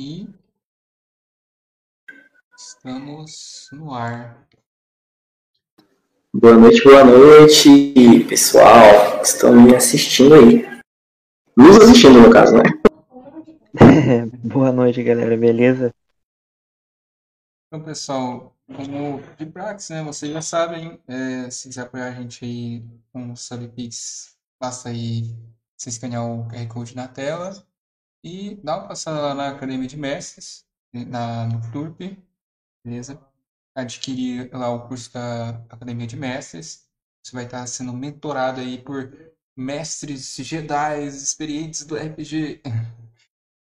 E estamos no ar. Boa noite, boa noite, pessoal que estão me assistindo aí. Nos assistindo, no caso, né? boa noite, galera, beleza? Então, pessoal, como de praxe, né? Vocês já sabem, é, se quiser apoiar a gente aí com o Subpix, basta aí você escanear o QR Code na tela e dá uma passada lá na Academia de Mestres, na, no Turp, beleza? Adquirir lá o curso da Academia de Mestres. Você vai estar sendo mentorado aí por mestres Jedi experientes do RPG.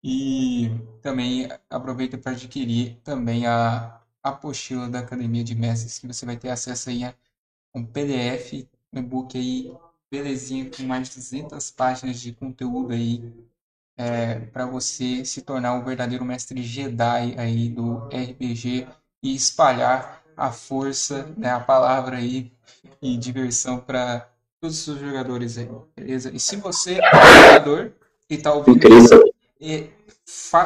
E também aproveita para adquirir também a apostila da Academia de Mestres, que você vai ter acesso aí a um PDF, um e-book aí, belezinha, com mais de 200 páginas de conteúdo aí, é, para você se tornar um verdadeiro mestre Jedi aí do RPG e espalhar a força, né, a palavra aí e diversão para todos os jogadores aí, beleza? E se você é um jogador e está ouvindo e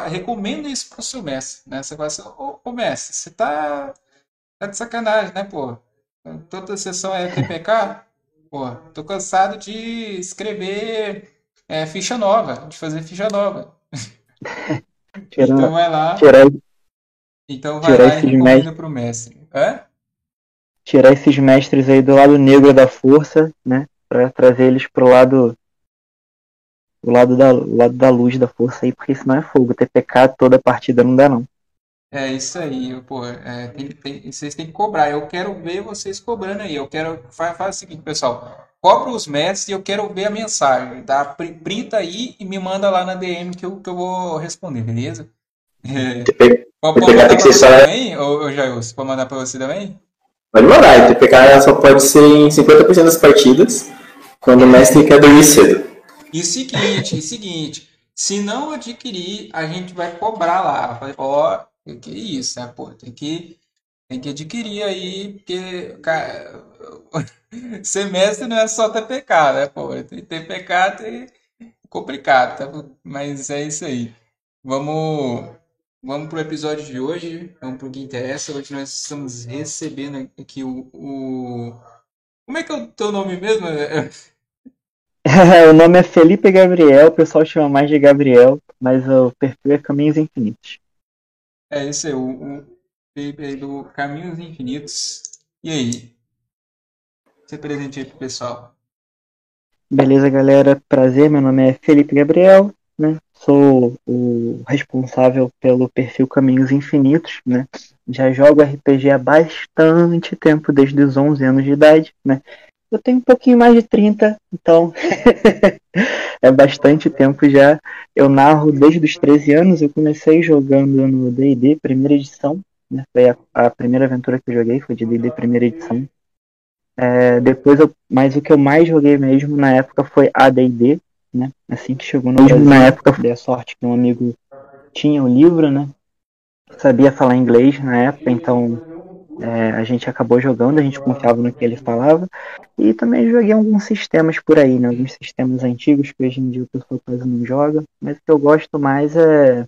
recomenda isso pro seu mestre, né? Você vai assim, ô, ô mestre, você tá, tá de sacanagem, né, pô? Toda sessão é TPK? Pô, tô cansado de escrever é, ficha nova, de fazer ficha nova. Tirar, então vai lá. Tirar, então vai lá e recomenda pro mestre. Hã? Tirar esses mestres aí do lado negro da força, né? Pra trazer eles pro lado o lado da, o lado da luz da força aí, porque senão é fogo. TPK toda a partida não dá, não. É isso aí, pô. É, tem, tem, vocês têm que cobrar. Eu quero ver vocês cobrando aí. Eu quero. Faz, faz o seguinte, pessoal. Cobra os mestres e eu quero ver a mensagem. Tá? Printa aí e me manda lá na DM que eu, que eu vou responder, beleza? É. Pode mandar pra você também, ou, Jailson? Pode mandar pra você também? Pode mandar. TPK só pode ser em 50% das partidas quando o mestre quer dormir cedo. E o seguinte, o seguinte, se não adquirir, a gente vai cobrar lá. Ó, oh, que isso, né? Pô, tem que, tem que adquirir aí, porque cara, semestre não é só TPK, né? Pô, tem TPK, tem complicado, tá? Mas é isso aí. Vamos, vamos pro episódio de hoje, vamos pro que interessa. Hoje nós estamos recebendo aqui o, o... Como é que é o teu nome mesmo? o nome é Felipe Gabriel, o pessoal chama mais de Gabriel, mas o perfil é Caminhos Infinitos. É, esse é o, aí do Caminhos Infinitos. E aí? Se presente aí pro pessoal. Beleza, galera. Prazer, meu nome é Felipe Gabriel, né? Sou o responsável pelo perfil Caminhos Infinitos, né? Já jogo RPG há bastante tempo, desde os 11 anos de idade, né? Eu tenho um pouquinho mais de 30, então é bastante tempo já. Eu narro desde os 13 anos, eu comecei jogando no D&D primeira edição, né? Foi a, a, primeira aventura que eu joguei, foi de D&D primeira edição. É, depois, eu, mas o que eu mais joguei mesmo na época foi AD&D, né? Assim que chegou no Brasil, na época, dei a sorte que um amigo tinha o livro, né? Sabia falar inglês na época, então é, a gente acabou jogando, a gente confiava no que ele falava. E também joguei alguns sistemas por aí, né? Alguns sistemas antigos que hoje em dia o pessoal quase não joga. Mas o que eu gosto mais é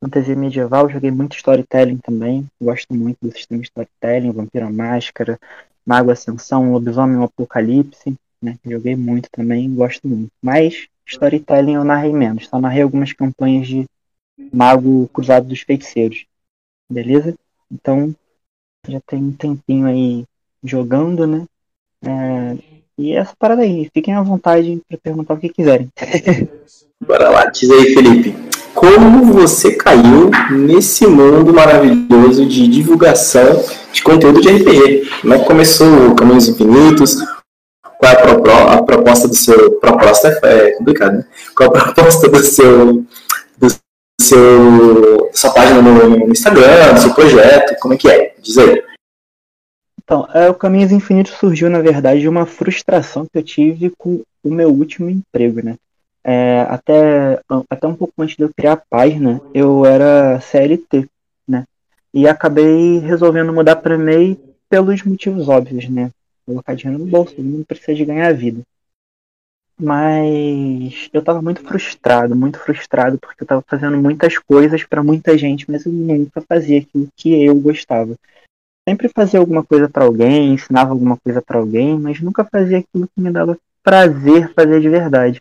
fantasia medieval. Joguei muito storytelling também. Gosto muito do sistema storytelling, Vampiro Máscara, Mago Ascensão, Lobisomem Apocalipse. Né? Joguei muito também, gosto muito. Mas storytelling eu narrei menos. Só narrei algumas campanhas de Mago Cruzado dos Feiticeiros. Beleza? Então, já tem um tempinho aí jogando, né? É, e essa parada aí, fiquem à vontade para perguntar o que quiserem. Bora lá, diz aí, Felipe. Como você caiu nesse mundo maravilhoso de divulgação de conteúdo de RPG? Como é que começou o Caminhos Infinitos? Qual é a, proposta do seu. Proposta é, é complicado, né? Qual a proposta do seu. Do seu sua página no Instagram, do seu projeto? Como é que é? Diz aí. Então, é, o Caminhos Infinitos surgiu, na verdade, de uma frustração que eu tive com o meu último emprego, né? É, até, até um pouco antes de eu criar a página, eu era CLT, né? E acabei resolvendo mudar para MEI pelos motivos óbvios, né? Colocar dinheiro no bolso, mundo precisa de ganhar vida. mas eu tava muito frustrado, muito frustrado, porque eu tava fazendo muitas coisas para muita gente, mas eu nunca fazia aquilo que eu gostava. Sempre fazia alguma coisa para alguém, ensinava alguma coisa para alguém, mas nunca fazia aquilo que me dava prazer fazer de verdade.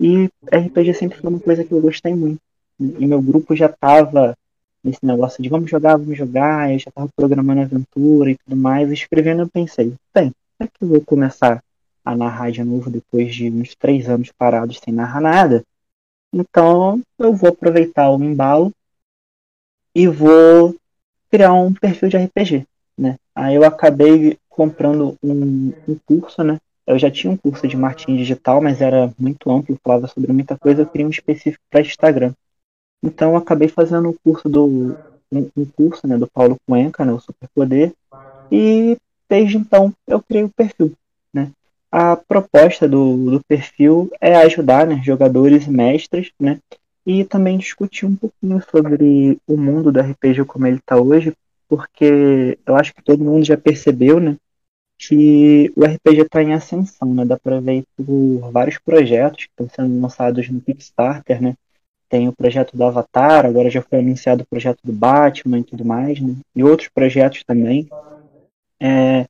E RPG sempre foi uma coisa que eu gostei muito. E meu grupo já tava nesse negócio de vamos jogar, vamos jogar, eu já tava programando aventura e tudo mais, escrevendo eu pensei, bem, será que eu vou começar a narrar de novo depois de uns três anos parados sem narrar nada? Então eu vou aproveitar o embalo e vou criar um perfil de RPG, né? Aí eu acabei comprando um, um curso, né? Eu já tinha um curso de marketing digital, mas era muito amplo, falava sobre muita coisa, eu queria um específico para Instagram. Então eu acabei fazendo o um curso do um, curso, né, do Paulo Cuenca, né, o Superpoder, e desde então eu criei o perfil, né? A proposta do, do perfil é ajudar né, jogadores e mestres, né? E também discutir um pouquinho sobre o mundo do RPG como ele está hoje, porque eu acho que todo mundo já percebeu, né? Que o RPG está em ascensão, né? Dá para ver por vários projetos que estão sendo lançados no Kickstarter, né? Tem o projeto do Avatar, agora já foi anunciado o projeto do Batman e tudo mais, né? E outros projetos também. É,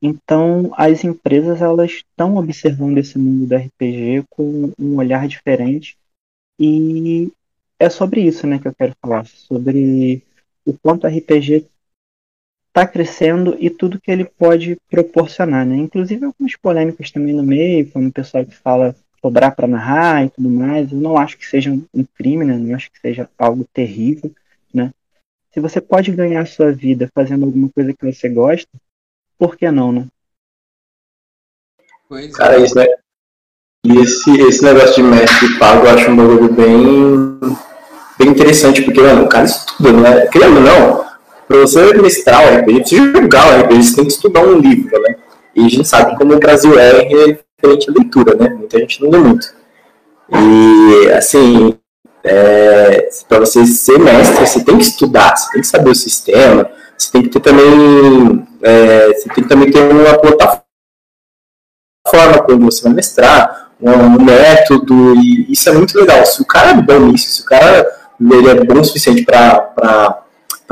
então, as empresas elas estão observando esse mundo do RPG com um olhar diferente e é sobre isso, né, que eu quero falar, sobre o quanto o RPG está crescendo e tudo que ele pode proporcionar, né? Inclusive algumas polêmicas também no meio, como o pessoal que fala cobrar para narrar e tudo mais. Eu não acho que seja um crime, né? Não acho que seja algo terrível, né? Se você pode ganhar a sua vida fazendo alguma coisa que você gosta, por que não, né? Pois Cara, é. isso, né? E esse, esse negócio de mestre pago eu acho um bagulho bem, bem interessante, porque, mano, o cara estuda, né? Querendo ou não, pra você mestrar o RPG, precisa jogar o RPG, você tem que estudar um livro, né? E a gente sabe como o Brasil é referente à leitura, né? Muita gente não lê muito. E, assim, é, para você ser mestre, você tem que estudar, você tem que saber o sistema, você tem que ter também, é, você tem que também ter uma plataforma quando você vai mestrar, um, método, e isso é muito legal. Se o cara é bom nisso, se o cara ele é bom o suficiente para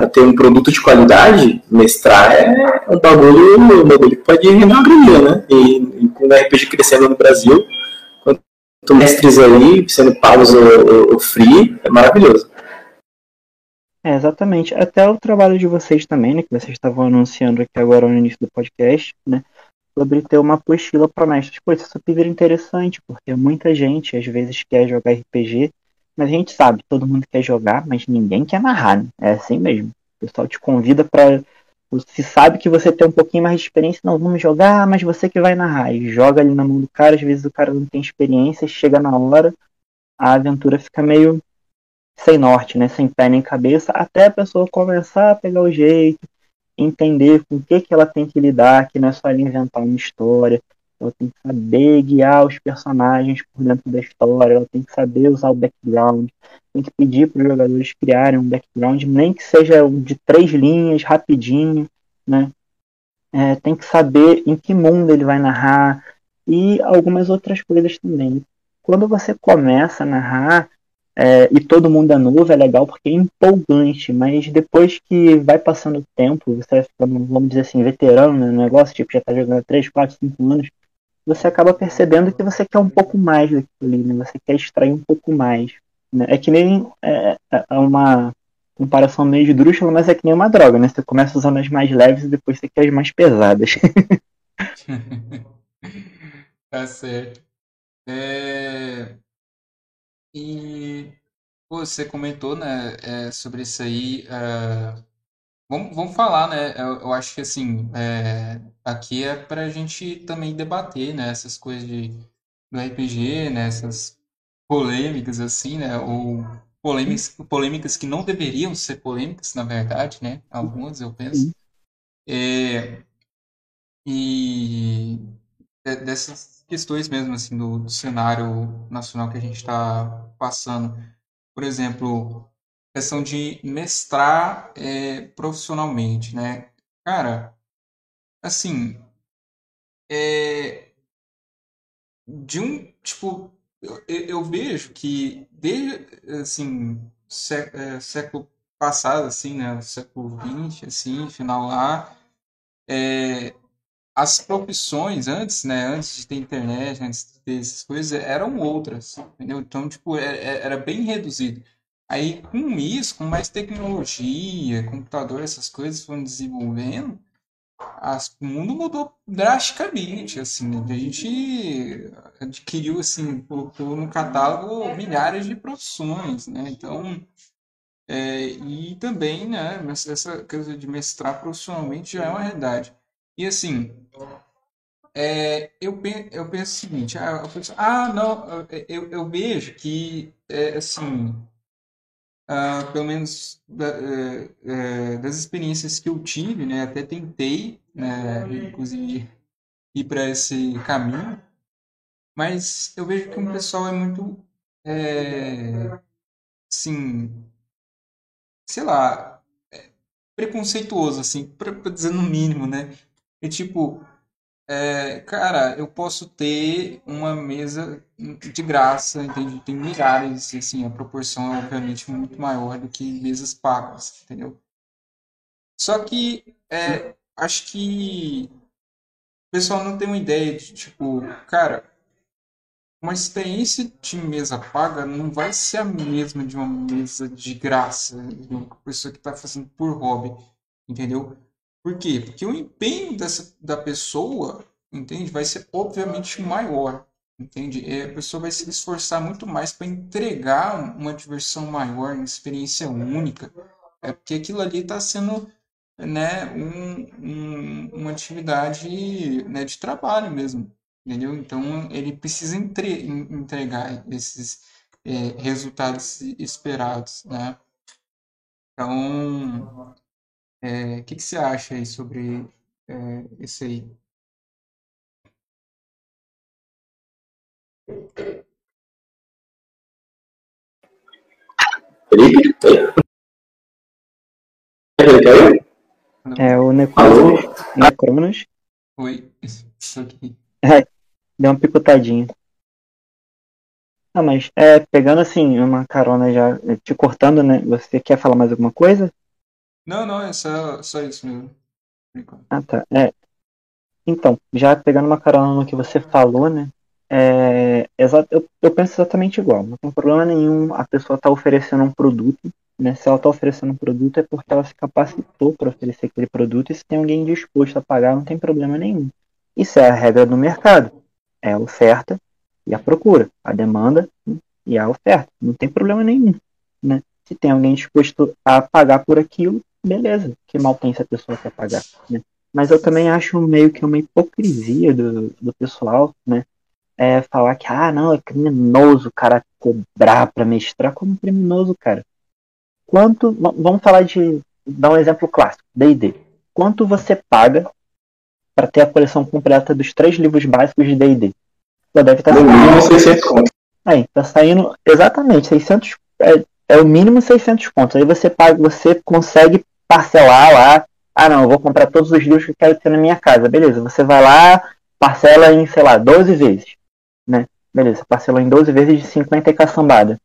ter um produto de qualidade, mestrar é um bagulho, um bagulho que pode render uma graninha, né? E, e com o RPG crescendo no Brasil, quanto mestres aí sendo pagos o, o free, é maravilhoso. É, exatamente. Até o trabalho de vocês também, né, que vocês estavam anunciando aqui agora no início do podcast, né, sobre ter uma apostila para mestres. Pô, isso é super interessante, porque muita gente às vezes quer jogar RPG, mas a gente sabe, todo mundo quer jogar, mas ninguém quer narrar, né? É assim mesmo. O pessoal te convida para você sabe que você tem um pouquinho mais de experiência, não, vamos jogar, mas você que vai narrar. E joga ali na mão do cara, às vezes o cara não tem experiência, chega na hora, a aventura fica meio sem norte, né? Sem pé nem cabeça, até a pessoa começar a pegar o jeito, entender com o que, que ela tem que lidar, que não é só ela inventar uma história, ela tem que saber guiar os personagens por dentro da história, ela tem que saber usar o background, tem que pedir para os jogadores criarem um background, nem que seja de três linhas, rapidinho, né? É, tem que saber em que mundo ele vai narrar e algumas outras coisas também. Quando você começa a narrar, é, e todo mundo é novo, é legal porque é empolgante, mas depois que vai passando o tempo, você vai ficando, vamos dizer assim, veterano no negócio, tipo, já tá jogando 3, 4, 5 anos, você acaba percebendo que você quer um pouco mais daquilo ali, né? Você quer extrair um pouco mais. Né? É que nem é, é, é uma comparação meio de drúxula, mas é que nem uma droga, né? Você começa usando as mais leves e depois você quer as mais pesadas. tá certo. É... E você comentou, né, é, sobre isso aí. é, vamos, vamos falar, né? Eu, eu acho que assim, é, aqui é para a gente também debater, né, essas coisas de, do RPG, né, essas polêmicas assim, né, ou polêmicas, polêmicas que não deveriam ser polêmicas, na verdade, né? Algumas eu penso. É, e dessas questões mesmo assim do, do cenário nacional que a gente está passando. Por exemplo, questão de mestrar é, profissionalmente, né? Cara, assim, é, de um, tipo, eu, eu vejo que desde, assim, sé, é, século passado, assim, né, século XX, assim, final lá, é, as profissões antes, né, antes de ter internet, antes de ter essas coisas, eram outras, entendeu? Então, tipo, é, é, era bem reduzido. Aí, com isso, com mais tecnologia, computador, essas coisas foram desenvolvendo, as, o mundo mudou drasticamente, assim, né? a gente adquiriu, assim, colocou no catálogo milhares de profissões, né? Então, é, e também, né, essa coisa de mestrar profissionalmente já é uma realidade. E assim, é, eu, eu penso o seguinte, ah, ah não, eu, eu vejo que, é, assim, uh, pelo menos da, uh, das experiências que eu tive, né, até tentei, né, inclusive ir para esse caminho, mas eu vejo que o pessoal é muito, é, assim, sei lá, é, preconceituoso, assim, para dizer no mínimo, né? E tipo, é, cara, eu posso ter uma mesa de graça, entende? Tem milhares, assim, a proporção é obviamente muito maior do que mesas pagas, entendeu? Só que é, acho que o pessoal não tem uma ideia de, tipo, cara, uma experiência de mesa paga não vai ser a mesma de uma mesa de graça, de uma pessoa que está fazendo por hobby, entendeu? Por quê? Porque o empenho dessa, da pessoa, entende, vai ser obviamente maior, entende? E a pessoa vai se esforçar muito mais para entregar uma diversão maior, uma experiência única, é porque aquilo ali está sendo né, um, um, uma atividade né, de trabalho mesmo, entendeu? Então ele precisa entre, entregar esses é, resultados esperados, né? Então, o é, que, que você acha aí sobre é, isso aí? Felipe? É o Necronos. Necronos. Oi, isso aqui. É, Deu uma picotadinha. Ah, mas é, pegando assim, uma carona já, te cortando, né? Você quer falar mais alguma coisa? Não, não, é só, só isso mesmo. Ah, tá. É. Então, já pegando uma carona no que você falou, né? É, eu, eu penso exatamente igual. Não tem problema nenhum a pessoa estar tá oferecendo um produto. Né? Se ela está oferecendo um produto é porque ela se capacitou para oferecer aquele produto. E se tem alguém disposto a pagar, não tem problema nenhum. Isso é a regra do mercado é a oferta e a procura, a demanda e a oferta. Não tem problema nenhum. Né? Se tem alguém disposto a pagar por aquilo, beleza. Que mal tem se a pessoa quer pagar. Né? Mas eu também acho meio que uma hipocrisia do, do pessoal, né? É falar que, ah, não, é criminoso o cara cobrar para mestrar como criminoso, cara. Quanto, vamos falar de, dar um exemplo clássico, D&D. Quanto você paga para ter a coleção completa dos três livros básicos de D&D. Já deve estar tá no mínimo 600 contos. Aí, tá saindo exatamente 600 é, é, o mínimo 600 contos. Aí você paga, você consegue parcelar lá. Ah, não, eu vou comprar todos os livros que eu quero ter na minha casa. Beleza, você vai lá, parcela em, sei lá, 12 vezes, né? Beleza, parcelou em 12 vezes de 50 e caçambada.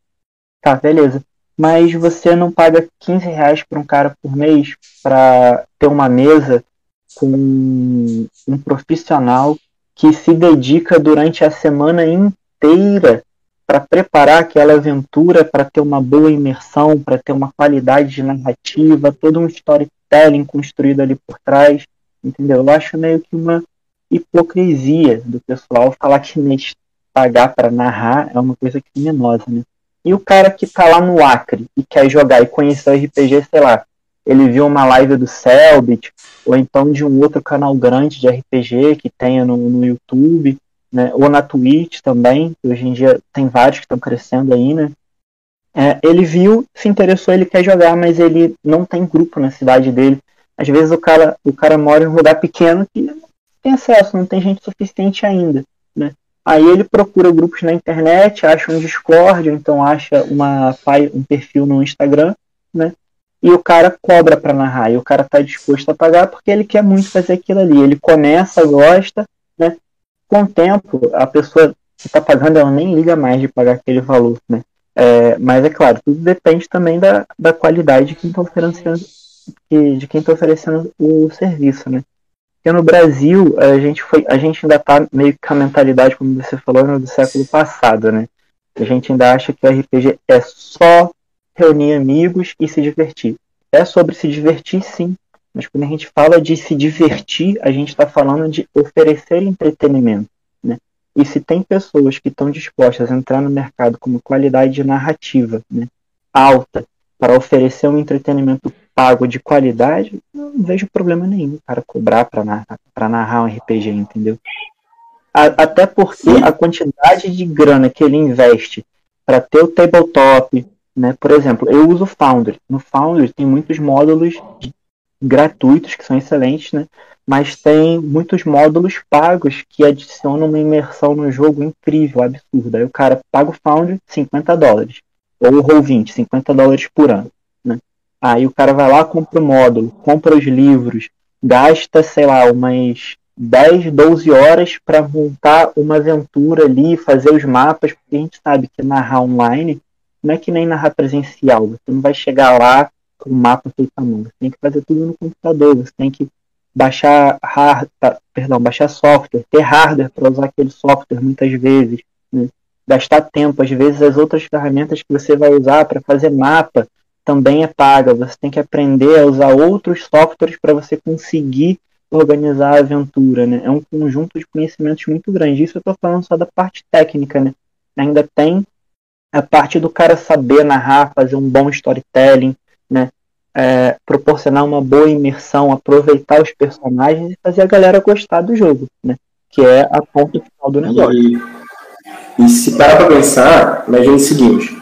Tá, beleza. Mas você não paga 15 reais para um cara por mês para ter uma mesa com um profissional que se dedica durante a semana inteira para preparar aquela aventura, para ter uma boa imersão, para ter uma qualidade de narrativa, todo um storytelling construído ali por trás, entendeu? Eu acho meio que uma hipocrisia do pessoal falar que pagar para narrar é uma coisa criminosa, né? E o cara que tá lá no Acre e quer jogar e conhecer o RPG, sei lá, ele viu uma live do Selbit, ou então de um outro canal grande de RPG que tenha no, no YouTube, né, ou na Twitch também, hoje em dia tem vários que estão crescendo aí, né? É, ele viu, se interessou, ele quer jogar, mas ele não tem grupo na cidade dele. Às vezes o cara, o cara mora em um lugar pequeno que não tem acesso, não tem gente suficiente ainda, né? Aí ele procura grupos na internet, acha um Discord, ou então acha uma, um perfil no Instagram, né? e o cara cobra para narrar, e o cara está disposto a pagar porque ele quer muito fazer aquilo ali. Ele começa, gosta? Com o tempo, a pessoa se tá pagando, ela nem liga mais de pagar aquele valor, né? É, mas é claro, tudo depende também da, da qualidade de quem está oferecendo, de quem tá oferecendo o serviço, né? Porque no Brasil a gente foi, a gente ainda tá meio que com a mentalidade, como você falou, né, do século passado, né? A gente ainda acha que o RPG é só reunir amigos e se divertir. É sobre se divertir, sim. Mas quando a gente fala de se divertir, a gente está falando de oferecer entretenimento. Né? E se tem pessoas que estão dispostas a entrar no mercado com uma qualidade de narrativa né, alta para oferecer um entretenimento pago de qualidade, não vejo problema nenhum para cobrar para narrar, narrar um RPG, entendeu? A, até porque a quantidade de grana que ele investe para ter o tabletop, né? Por exemplo, eu uso o Foundry. No Foundry tem muitos módulos gratuitos que são excelentes, né? Mas tem muitos módulos pagos que adicionam uma imersão no jogo incrível, absurda. Aí o cara paga o Foundry 50 dólares. Ou o Roll20, 50 dólares por ano. Né? Aí o cara vai lá, compra o módulo, compra os livros, gasta, sei lá, umas 10, 12 horas para montar uma aventura ali, fazer os mapas, porque a gente sabe que narrar online não é que nem narrar presencial. Você não vai chegar lá com o mapa feito à mão. Você tem que fazer tudo no computador. Você tem que baixar hard, tá, perdão, baixar software, ter hardware para usar aquele software muitas vezes, né? gastar tempo. Às vezes as outras ferramentas que você vai usar para fazer mapa também é paga. Você tem que aprender a usar outros softwares para você conseguir organizar a aventura, né? É um conjunto de conhecimentos muito grande. Isso eu estou falando só da parte técnica, né? Ainda tem a parte do cara saber narrar, fazer um bom storytelling, né? É, proporcionar uma boa imersão, aproveitar os personagens e fazer a galera gostar do jogo, né? Que é a ponta final do negócio. E, e se parar para pensar, imagine o seguinte: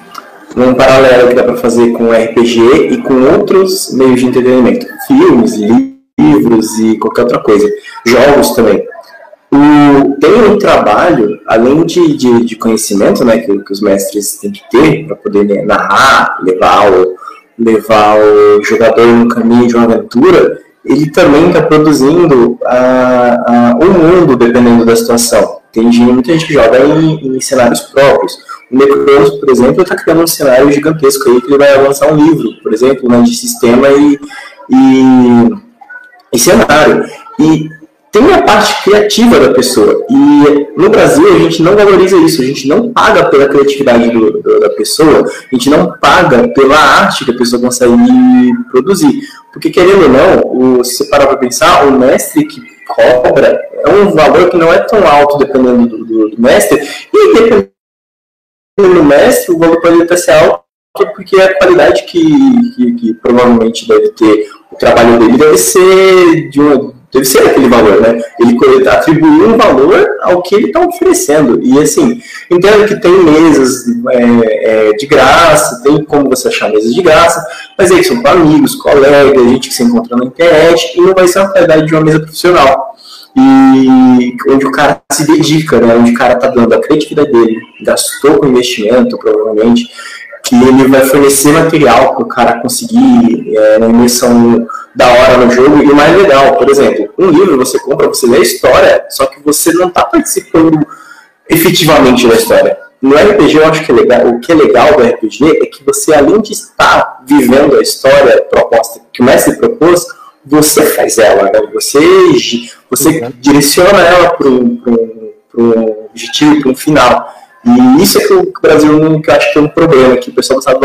um paralelo que dá para fazer com RPG e com outros meios de entretenimento, filmes, livros e qualquer outra coisa, jogos também o, tem um trabalho, além de, de, de conhecimento né, que, que, os mestres têm que ter para poder né, narrar, levar o, levar o jogador no caminho de uma aventura, ele também está produzindo a, a, um mundo dependendo da situação. Tem muita gente que joga em, em cenários próprios. O Necronos, por exemplo, está criando um cenário gigantesco aí que ele vai lançar um livro, por exemplo, né, de sistema e, e, e cenário. E tem a parte criativa da pessoa. E no Brasil a gente não valoriza isso, a gente não paga pela criatividade do, do, da pessoa, a gente não paga pela arte que a pessoa consegue produzir. Porque, querendo ou não, o, se parar para pensar, o mestre que cobra é um valor que não é tão alto dependendo do, do, mestre, e dependendo do mestre, o valor pode até ser alto porque a qualidade que, que, que provavelmente deve ter o trabalho dele deve ser de uma deve ser aquele valor, né? Ele atribuir um valor ao que ele está oferecendo. E assim, entendo que tem mesas é, é, de graça, tem como você achar mesas de graça, mas aí são para amigos, colegas, gente que se encontra na internet, e não vai ser a qualidade de uma mesa profissional. E onde o cara se dedica, né? Onde o cara está dando a criatividade dele, gastou com investimento, provavelmente, que ele vai fornecer material para o cara conseguir é, uma imersão da hora no jogo. E o mais legal, por exemplo, um livro você compra, você lê a história, só que você não está participando efetivamente da história. No RPG, eu acho que é legal, o que é legal do RPG é que você, além de estar vivendo a história proposta que o mestre propôs, você faz ela, né? você, você uhum. direciona ela para um, um objetivo, para um final. E isso é que o Brasil que eu acho que é um problema, que o pessoal não sabe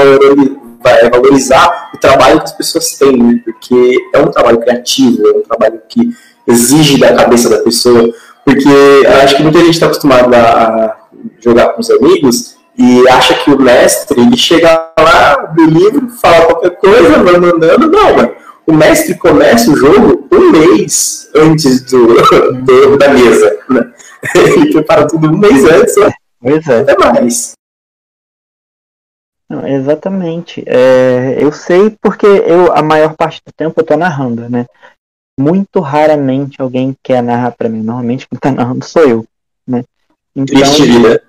valorizar o trabalho que as pessoas têm, né? porque é um trabalho criativo, é um trabalho que exige da cabeça da pessoa, porque acho que muita gente está acostumada a jogar com os amigos e acha que o mestre, ele chega lá do livro, fala qualquer coisa, vai mandando, não, mano. O mestre começa o jogo um mês antes do, do da mesa, né? Ele prepara tudo um mês antes, né? Pois é. Até mais. Não, exatamente. É, eu sei porque eu a maior parte do tempo eu tô narrando, né? Muito raramente alguém quer narrar para mim. Normalmente quem tá narrando sou eu, né? Então, triste vida.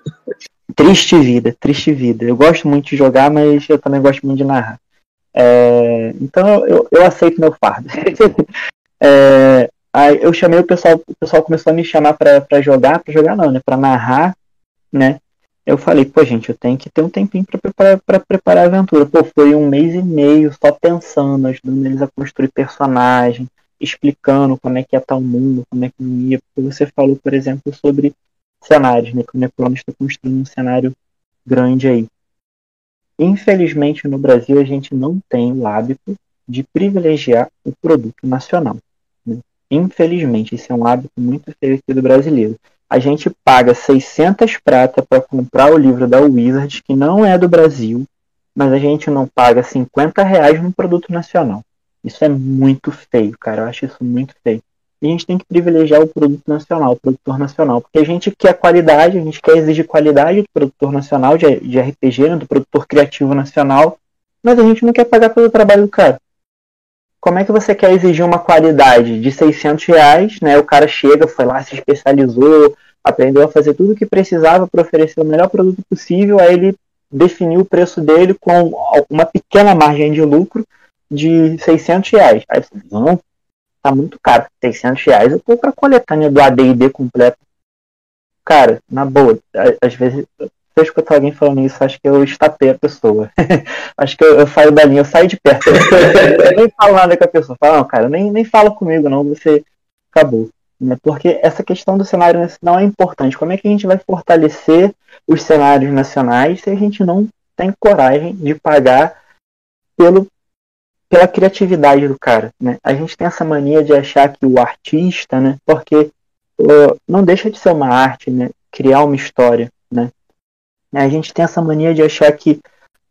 Triste vida, triste vida. Eu gosto muito de jogar, mas eu também gosto muito de narrar. É, então eu, eu aceito meu fardo. é, aí eu chamei o pessoal, o pessoal começou a me chamar para jogar, para jogar não, né? Para narrar né? Eu falei, pô, gente, eu tenho que ter um tempinho para preparar, preparar a aventura. Pô, foi um mês e meio só pensando, ajudando eles a construir personagem, explicando como é que ia estar o mundo, como é que não ia. Porque você falou, por exemplo, sobre cenários, né? Que o Necrolog está construindo um cenário grande aí. Infelizmente, no Brasil, a gente não tem o hábito de privilegiar o produto nacional. Né? Infelizmente, isso é um hábito muito feio aqui do brasileiro. A gente paga 600 prata para comprar o livro da Wizard, que não é do Brasil, mas a gente não paga 50 reais no produto nacional. Isso é muito feio, cara. Eu acho isso muito feio. E a gente tem que privilegiar o produto nacional, o produtor nacional, porque a gente quer qualidade, a gente quer exigir qualidade do produtor nacional, de, de RPG, né, do produtor criativo nacional, mas a gente não quer pagar pelo trabalho do cara como é que você quer exigir uma qualidade de 600 reais, né? O cara chega, foi lá, se especializou, aprendeu a fazer tudo o que precisava para oferecer o melhor produto possível, aí ele definiu o preço dele com uma pequena margem de lucro de 600 reais. Aí você, não, tá muito caro, 600 reais eu tô para coletânea do AD&D completo. Cara, na boa, às vezes se eu escutar alguém falando isso, acho que eu estapei a pessoa. acho que eu, eu, saio da linha, eu saio de perto. eu nem falo nada com a pessoa. Fala, não, cara, nem, nem fala comigo, não, você acabou. Né? Porque essa questão do cenário nacional é importante. Como é que a gente vai fortalecer os cenários nacionais se a gente não tem coragem de pagar pelo, pela criatividade do cara? Né? A gente tem essa mania de achar que o artista, né? porque uh, não deixa de ser uma arte, né? criar uma história. Né? Né? A gente tem essa mania de achar que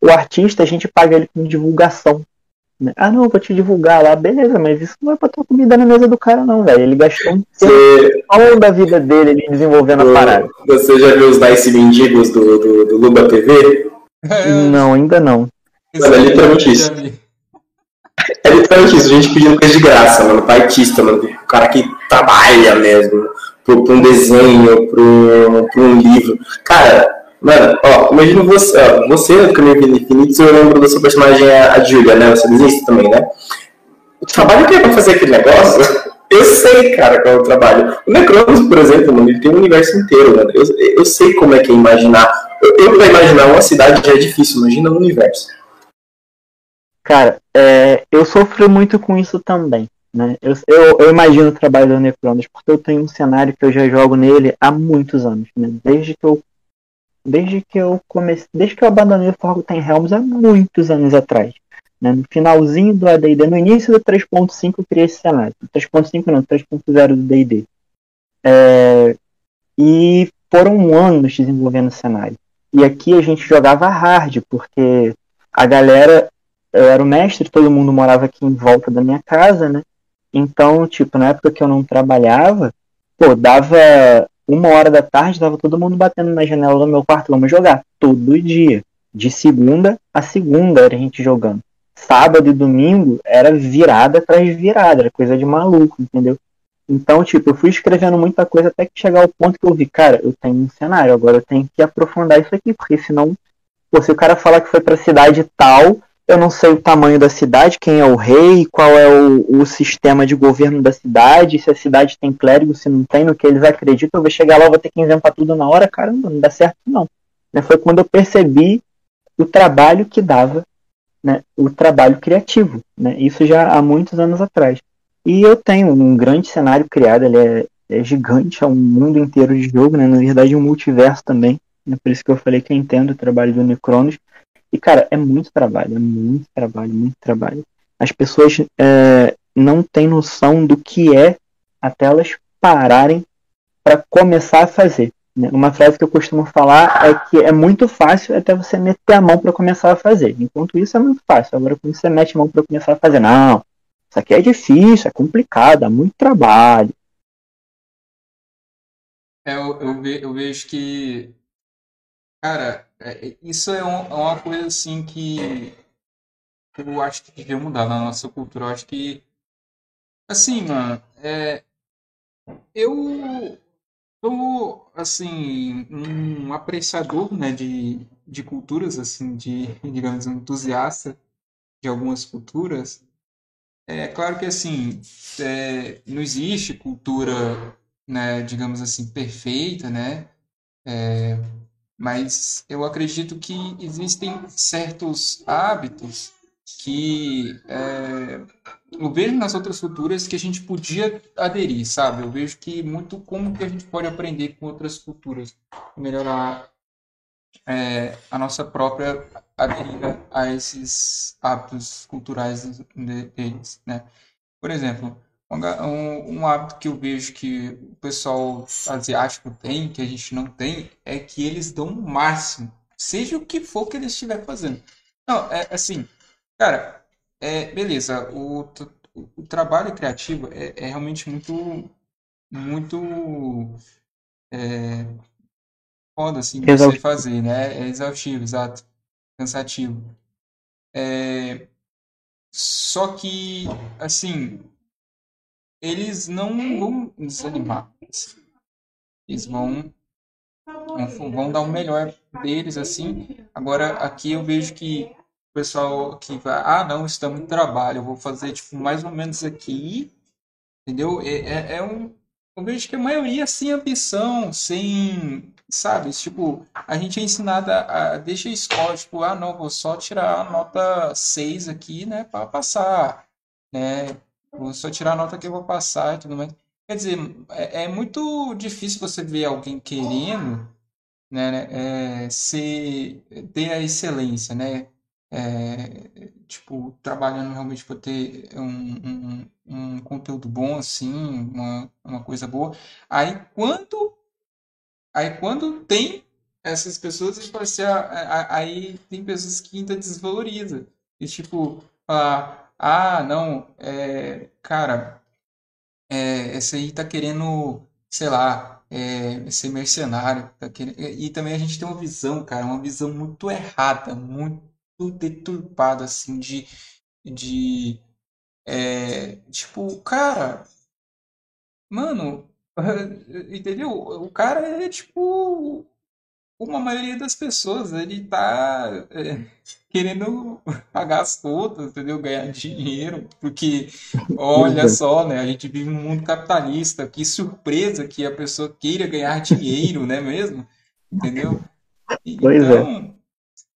o artista a gente paga ele com divulgação. Né? Ah, não, vou te divulgar lá, beleza, mas isso não é pra ter comida na mesa do cara, não, velho. Ele gastou um tempo da vida dele ali desenvolvendo a parada. Você já viu os Dice Mendigos do, do, do Luba TV? Não, ainda não. Mano, é literalmente isso. É literalmente isso, a gente pedindo coisa de graça, mano, pra artista, mano. O cara que trabalha mesmo, pra um desenho, pra um livro. Cara, Mano, ó, imagina você, ó, você no Caminho Infinito, eu lembro da sua personagem, a, a Julia, né? Você desiste também, né? O trabalho que é pra fazer aquele negócio, eu sei, cara, qual é o trabalho. O Necronos, por exemplo, mano, ele tem um universo inteiro, mano. Eu, eu sei como é que é imaginar. Eu, eu pra imaginar uma cidade já é difícil, imagina um universo. Cara, é, eu sofro muito com isso também. Né? Eu, eu, eu, imagino o trabalho do Necronos, porque eu tenho um cenário que eu já jogo nele há muitos anos. Né? Desde que eu desde que eu comecei, desde que eu abandonei o Forgotten Realms há muitos anos atrás. Né? No finalzinho do AD&D, no início do 3.5 eu criei esse cenário. 3.5 não, 3.0 do D&D. É, e foram anos desenvolvendo o cenário. E aqui a gente jogava hard, porque a galera, eu era o mestre, todo mundo morava aqui em volta da minha casa, né? Então, tipo, na época que eu não trabalhava, pô, dava uma hora da tarde, tava todo mundo batendo na janela do meu quarto, vamos jogar. Todo dia. De segunda a segunda era a gente jogando. Sábado e domingo era virada atrás de virada, era coisa de maluco, entendeu? Então, tipo, eu fui escrevendo muita coisa até que chegar ao ponto que eu vi, cara, eu tenho um cenário, agora eu tenho que aprofundar isso aqui, porque senão, pô, se o cara falar que foi pra cidade tal, eu não sei o tamanho da cidade, quem é o rei, qual é o, o, sistema de governo da cidade, se a cidade tem clérigo, se não tem, no que eles acreditam, eu vou chegar lá, vou ter que inventar tudo na hora, caramba, não dá certo não. Né? Foi quando eu percebi o trabalho que dava, né? o trabalho criativo, né? isso já há muitos anos atrás. E eu tenho um grande cenário criado, ele é, é gigante, é um mundo inteiro de jogo, né? na verdade um multiverso também, né? por isso que eu falei que eu entendo o trabalho do Necronos, e, cara, é muito trabalho, é muito trabalho, muito trabalho. As pessoas é, não têm noção do que é até elas pararem para começar a fazer. Né? Uma frase que eu costumo falar é que é muito fácil até você meter a mão para começar a fazer. Enquanto isso é muito fácil. Agora, quando você mete a mão para começar a fazer, não, isso aqui é difícil, é complicado, dá muito trabalho. É, eu, eu, ve, eu vejo que Cara, é, é, isso é, é uma coisa assim que eu acho que devia mudar na nossa cultura. Eu acho que, assim, mano, é, eu sou, assim, um apreciador, né, de, de culturas, assim, de, digamos, um entusiasta de algumas culturas. É claro que, assim, é, não existe cultura, né, digamos assim, perfeita, né? É, Mas eu acredito que existem certos hábitos que é, eu vejo nas outras culturas que a gente podia aderir, sabe? Eu vejo que muito como que a gente pode aprender com outras culturas, melhorar é, a nossa própria aderida a esses hábitos culturais deles, né? Por exemplo, um, um hábito que eu vejo que o pessoal asiático tem, que a gente não tem, é que eles dão o máximo, seja o que for que eles estiver fazendo. Não, é assim, cara, é, beleza, o, o trabalho criativo é, é realmente muito, muito é, foda, assim, de você fazer, né? É exaustivo, exato. Cansativo. É... Só que, assim, eles não vão desanimar. Eles vão, vão, vão dar o melhor deles, assim. Agora, aqui eu vejo que o pessoal que vai, ah, não, estamos em trabalho, eu vou fazer, tipo, mais ou menos aqui, entendeu? É, é, é um... Eu vejo que a maioria sem ambição, sem sabe? Tipo, a gente é ensinado a, a deixa a escola, tipo, ah, não, vou só tirar a nota 6 aqui, né, para passar, né? Vou só tirar a nota que eu vou passar e tudo mais. Quer dizer, é, é muito difícil você ver alguém querendo, né, né é, ter a excelência, né? É, tipo, trabalhando realmente para ter um, um, um conteúdo bom, assim, uma, uma coisa boa. Aí, quando Aí quando tem essas pessoas, tipo assim, aí tem pessoas que ainda desvalorizam. E tipo, falar, ah, não, é, cara, é, esse aí tá querendo, sei lá, é, ser mercenário. Tá querendo... E também a gente tem uma visão, cara, uma visão muito errada, muito deturpada, assim, de, de é, tipo, cara, mano, Entendeu? O cara é tipo uma maioria das pessoas, ele tá é, querendo pagar as contas, entendeu? Ganhar dinheiro, porque olha só, né? A gente vive num mundo capitalista, que surpresa que a pessoa queira ganhar dinheiro, né mesmo? Entendeu? É. então,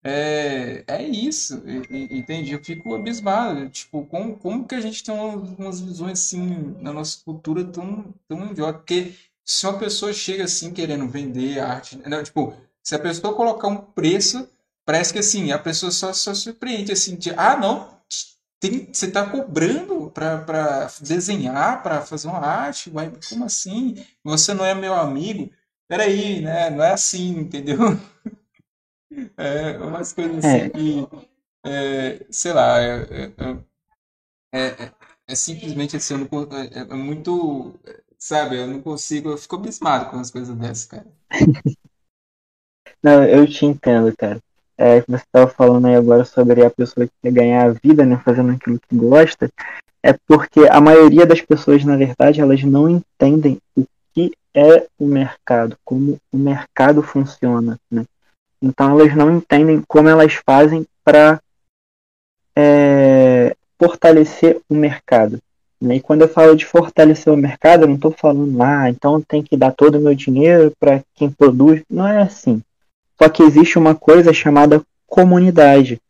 é, é isso, entendi. Eu fico abismado, tipo, como, como que a gente tem umas, umas visões assim na nossa cultura tão, tão idiota? Porque se uma pessoa chega assim querendo vender arte, não, tipo, se a pessoa colocar um preço, parece que assim, a pessoa só, só surpreende assim, de, ah, não, tem, você está cobrando para desenhar, para fazer uma arte, uai, como assim? Você não é meu amigo? Peraí, né? Não é assim, entendeu? É, umas coisas assim É, que, é, sei lá, é, é, é, é simplesmente assim, é, é muito, sabe, eu não consigo, eu fico abismado com as coisas dessas, cara. não, eu te entendo, cara. É, você estava falando aí agora sobre a pessoa que quer ganhar a vida, né, fazendo aquilo que gosta, é porque a maioria das pessoas, na verdade, elas não entendem o que é o mercado, como o mercado funciona, né? Então elas não entendem como elas fazem para é, fortalecer o mercado. Né? E quando eu falo de fortalecer o mercado, eu não estou falando, ah, então tem que dar todo o meu dinheiro para quem produz. Não é assim. Só que existe uma coisa chamada comunidade.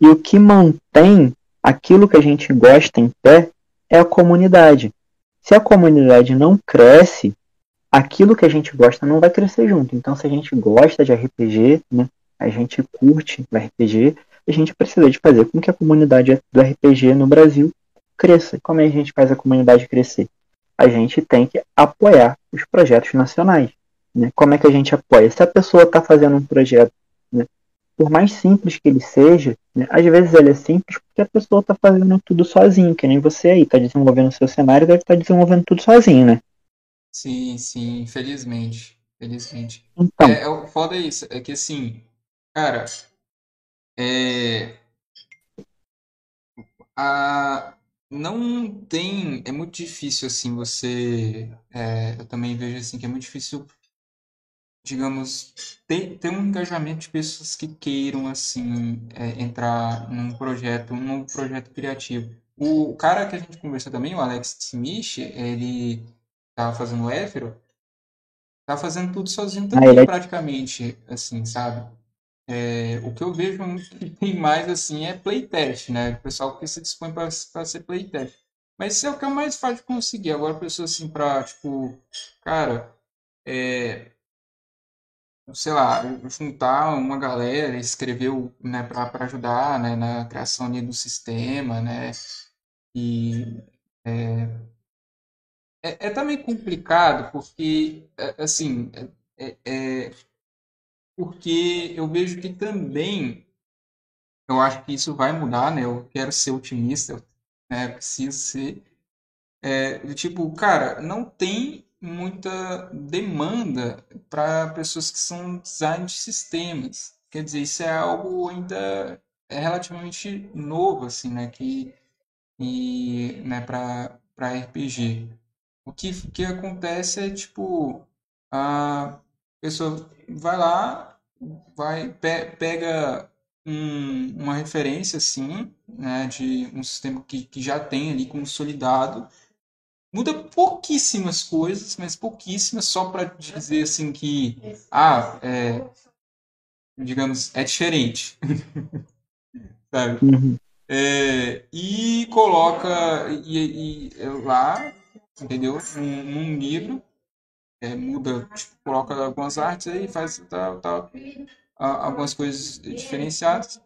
E o que mantém aquilo que a gente gosta em pé é a comunidade. Se a comunidade não cresce, aquilo que a gente gosta não vai crescer junto. Então, se a gente gosta de RPG, né, a gente curte o RPG, a gente precisa de fazer com que a comunidade do RPG no Brasil cresça. Como é que a gente faz a comunidade crescer? A gente tem que apoiar os projetos nacionais. Né? Como é que a gente apoia? Se a pessoa está fazendo um projeto, né, por mais simples que ele seja, né, às vezes ele é simples porque a pessoa está fazendo tudo sozinho, que nem você aí, está desenvolvendo o seu cenário, deve estar tá desenvolvendo tudo sozinho, né? Sim, sim, infelizmente. Infelizmente. Então, É, é o foda é isso, é que assim, cara, é, a, não tem, é muito difícil assim você, é, eu também vejo assim que é muito difícil, digamos, ter, ter um engajamento de pessoas que queiram assim é, entrar num projeto, num projeto criativo. O cara que a gente conversou também, o Alex Smith, ele estava fazendo o Éfero, tá fazendo tudo sozinho Ah, também, ele é- praticamente, assim, sabe? É, o que eu vejo que tem mais, assim, é playtest, né? O pessoal que se dispõe para ser playtest. Mas isso é o que é mais fácil de conseguir. Agora, pessoa assim, pra, tipo, cara, é, sei lá, juntar uma galera, escrever, o- né, para ajudar, né, na criação ali do sistema, né? E é, é, é também complicado porque, é, assim, é, é- porque eu vejo que também, eu acho que isso vai mudar, né? Eu quero ser otimista, eu, né, preciso ser. É, tipo, cara, não tem muita demanda para pessoas que são design de sistemas. Quer dizer, isso é algo ainda é relativamente novo, assim, né? Que, e, né, para para RPG. O que, que acontece é, tipo, a pessoa vai lá, vai, pe- pega um- uma referência, assim, né, de um sistema que, que já tem ali consolidado, muda pouquíssimas coisas, mas pouquíssimas, só para dizer, assim, que, ah, é, digamos, é diferente, sabe? Uhum. É, e coloca e, e- lá, entendeu? Num, num livro, é, muda, tipo, coloca algumas artes aí, faz tal, tal, a- algumas coisas diferenciadas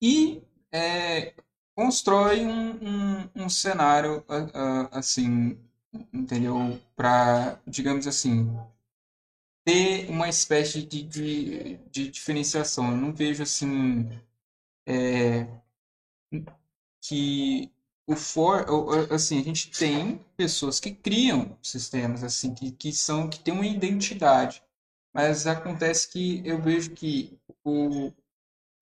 e é, constrói um, um, um cenário a- assim, entendeu? Para, digamos assim, ter uma espécie de, de, de diferenciação. Eu não vejo assim é, que o for, assim, a gente tem pessoas que criam sistemas assim que, que são que têm uma identidade, mas acontece que eu vejo que o,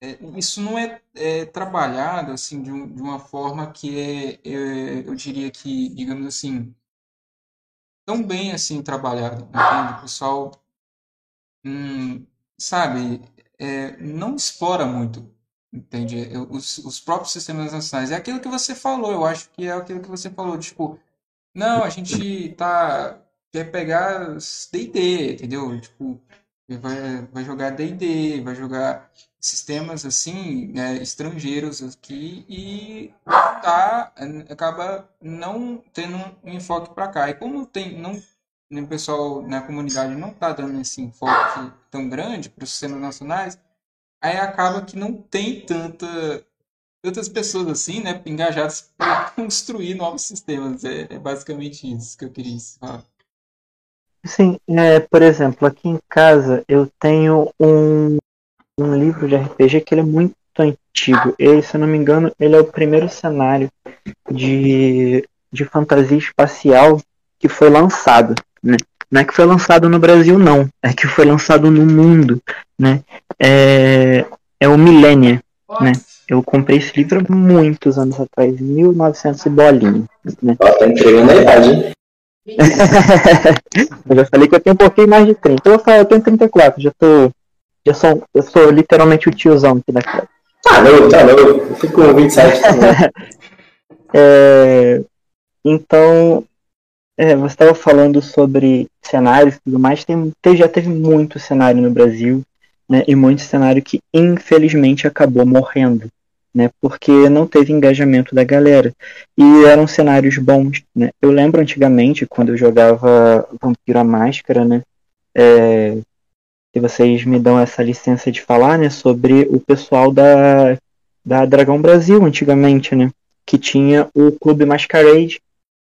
é, isso não é, é trabalhado assim de, um- de uma forma que é, é, eu diria que, digamos assim, tão bem assim trabalhado, entende? O pessoal hum, sabe, é, não explora muito, entende? Os, os próprios sistemas nacionais. É aquilo que você falou, eu acho que é aquilo que você falou, tipo, não, a gente tá, quer pegar D&D, entendeu? Tipo, vai, vai jogar D&D, vai jogar sistemas assim, né, estrangeiros aqui e tá, acaba não tendo um enfoque para cá. E como tem, não o pessoal na comunidade não está dando esse enfoque tão grande para os sistemas nacionais, aí acaba que não tem tanta, tantas pessoas assim, né, engajadas para construir novos sistemas. É, é basicamente isso que eu queria falar. Sim, é, por exemplo, aqui em casa eu tenho um, um livro de RPG que ele é muito antigo. Ele, se eu não me engano, ele é o primeiro cenário de, de fantasia espacial que foi lançado, né? Não é que foi lançado no Brasil, não. É que foi lançado no mundo, né? É, é o Millennia, né? Eu comprei esse livro há muitos anos atrás, 1900 e bolinha, né? Ó, tá entregando a idade, hein? eu já falei que eu tenho um pouquinho mais de 30. Eu, vou falar, eu tenho 34, já tô. Já sou, eu sou literalmente o tiozão aqui da casa. Tá novo, tá novo. Eu fico com 27 também. É, então, é, você estava falando sobre cenários e tudo mais. Tem, te- já teve muito cenário no Brasil, né? E muito cenário que infelizmente acabou morrendo, né? Porque não teve engajamento da galera. E eram cenários bons, né? Eu lembro antigamente, quando eu jogava Vampiro à Máscara, né? É, se vocês me dão essa licença de falar, né? Sobre o pessoal da, da Dragão Brasil, antigamente, né? Que tinha o Clube Masquerade,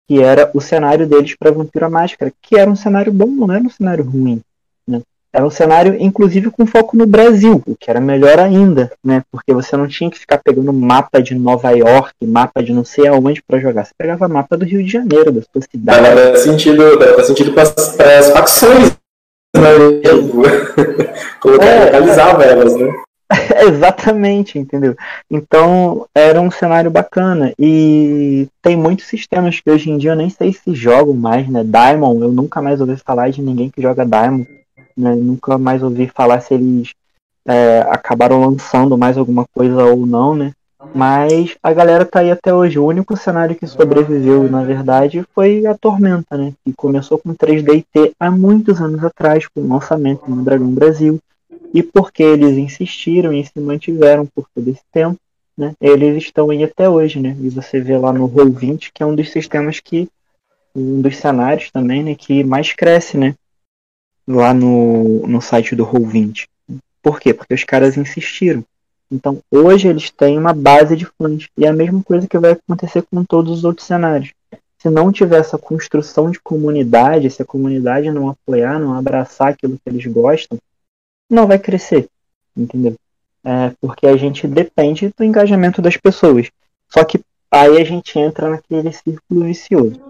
que era o cenário deles para Vampiro à Máscara, que era um cenário bom, não era um cenário ruim. Né? Era um cenário, inclusive, com foco no Brasil, o que era melhor ainda, né? Porque você não tinha que ficar pegando mapa de Nova York, mapa de não sei aonde para jogar. Você pegava mapa do Rio de Janeiro, da sua cidade. Dava sentido, dava sentido para as facções, né? Colocar, É. localizava elas, né? Exatamente, entendeu? Então era um cenário bacana. E tem muitos sistemas que hoje em dia eu nem sei se jogam mais, né? Diamond, eu nunca mais ouvi falar de ninguém que joga Diamond. Né? Nunca mais ouvi falar se eles é, acabaram lançando mais alguma coisa ou não, né? Mas a galera tá aí até hoje. O único cenário que sobreviveu, na verdade, foi a Tormenta, né? Que começou com 3DT há muitos anos atrás, com o lançamento no Dragão Brasil. E porque eles insistiram e se mantiveram por todo esse tempo, né? Eles estão aí até hoje, né? E você vê lá no Roll20, que é um dos sistemas que. Um dos cenários também, né? Que mais cresce, né? Lá no, no site do Roll20. Por quê? Porque os caras insistiram. Então, hoje eles têm uma base de fãs. E é a mesma coisa que vai acontecer com todos os outros cenários. Se não tiver essa construção de comunidade, se a comunidade não apoiar, não abraçar aquilo que eles gostam, não vai crescer. Entendeu? É porque a gente depende do engajamento das pessoas. Só que aí a gente entra naquele círculo vicioso.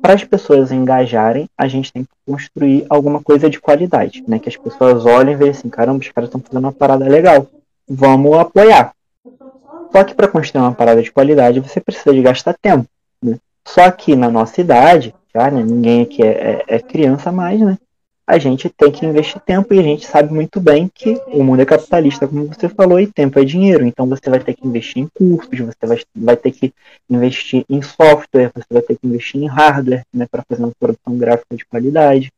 Para as pessoas engajarem, a gente tem que construir alguma coisa de qualidade, né? Que as pessoas olhem e vejam assim, caramba, os caras estão fazendo uma parada legal vamos apoiar. Só que para construir uma parada de qualidade você precisa de gastar tempo. Né? Só que na nossa idade, já, né, ninguém aqui é, é, é, criança mais, né? A gente tem que investir tempo e a gente sabe muito bem que o mundo é capitalista, como você falou, e tempo é dinheiro. Então você vai ter que investir em cursos, você vai, vai ter que investir em software, você vai ter que investir em hardware né, para fazer uma produção gráfica de qualidade.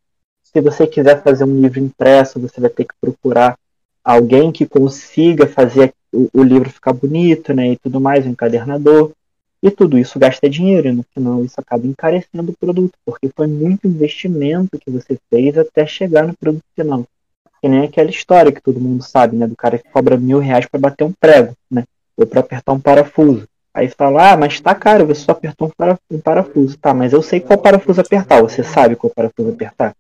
Se você quiser fazer um livro impresso, você vai ter que procurar alguém que consiga fazer o, o, livro ficar bonito, né, e tudo mais, um encadernador. E tudo isso gasta dinheiro, e no final isso acaba encarecendo o produto, porque foi muito investimento que você fez até chegar no produto final. Que nem aquela história que todo mundo sabe, né, do cara que cobra mil reais para bater um prego, né, ou para apertar um parafuso. Aí fala, ah, mas tá caro, você só apertou um parafuso. Tá, mas eu sei qual parafuso apertar, você sabe qual parafuso apertar.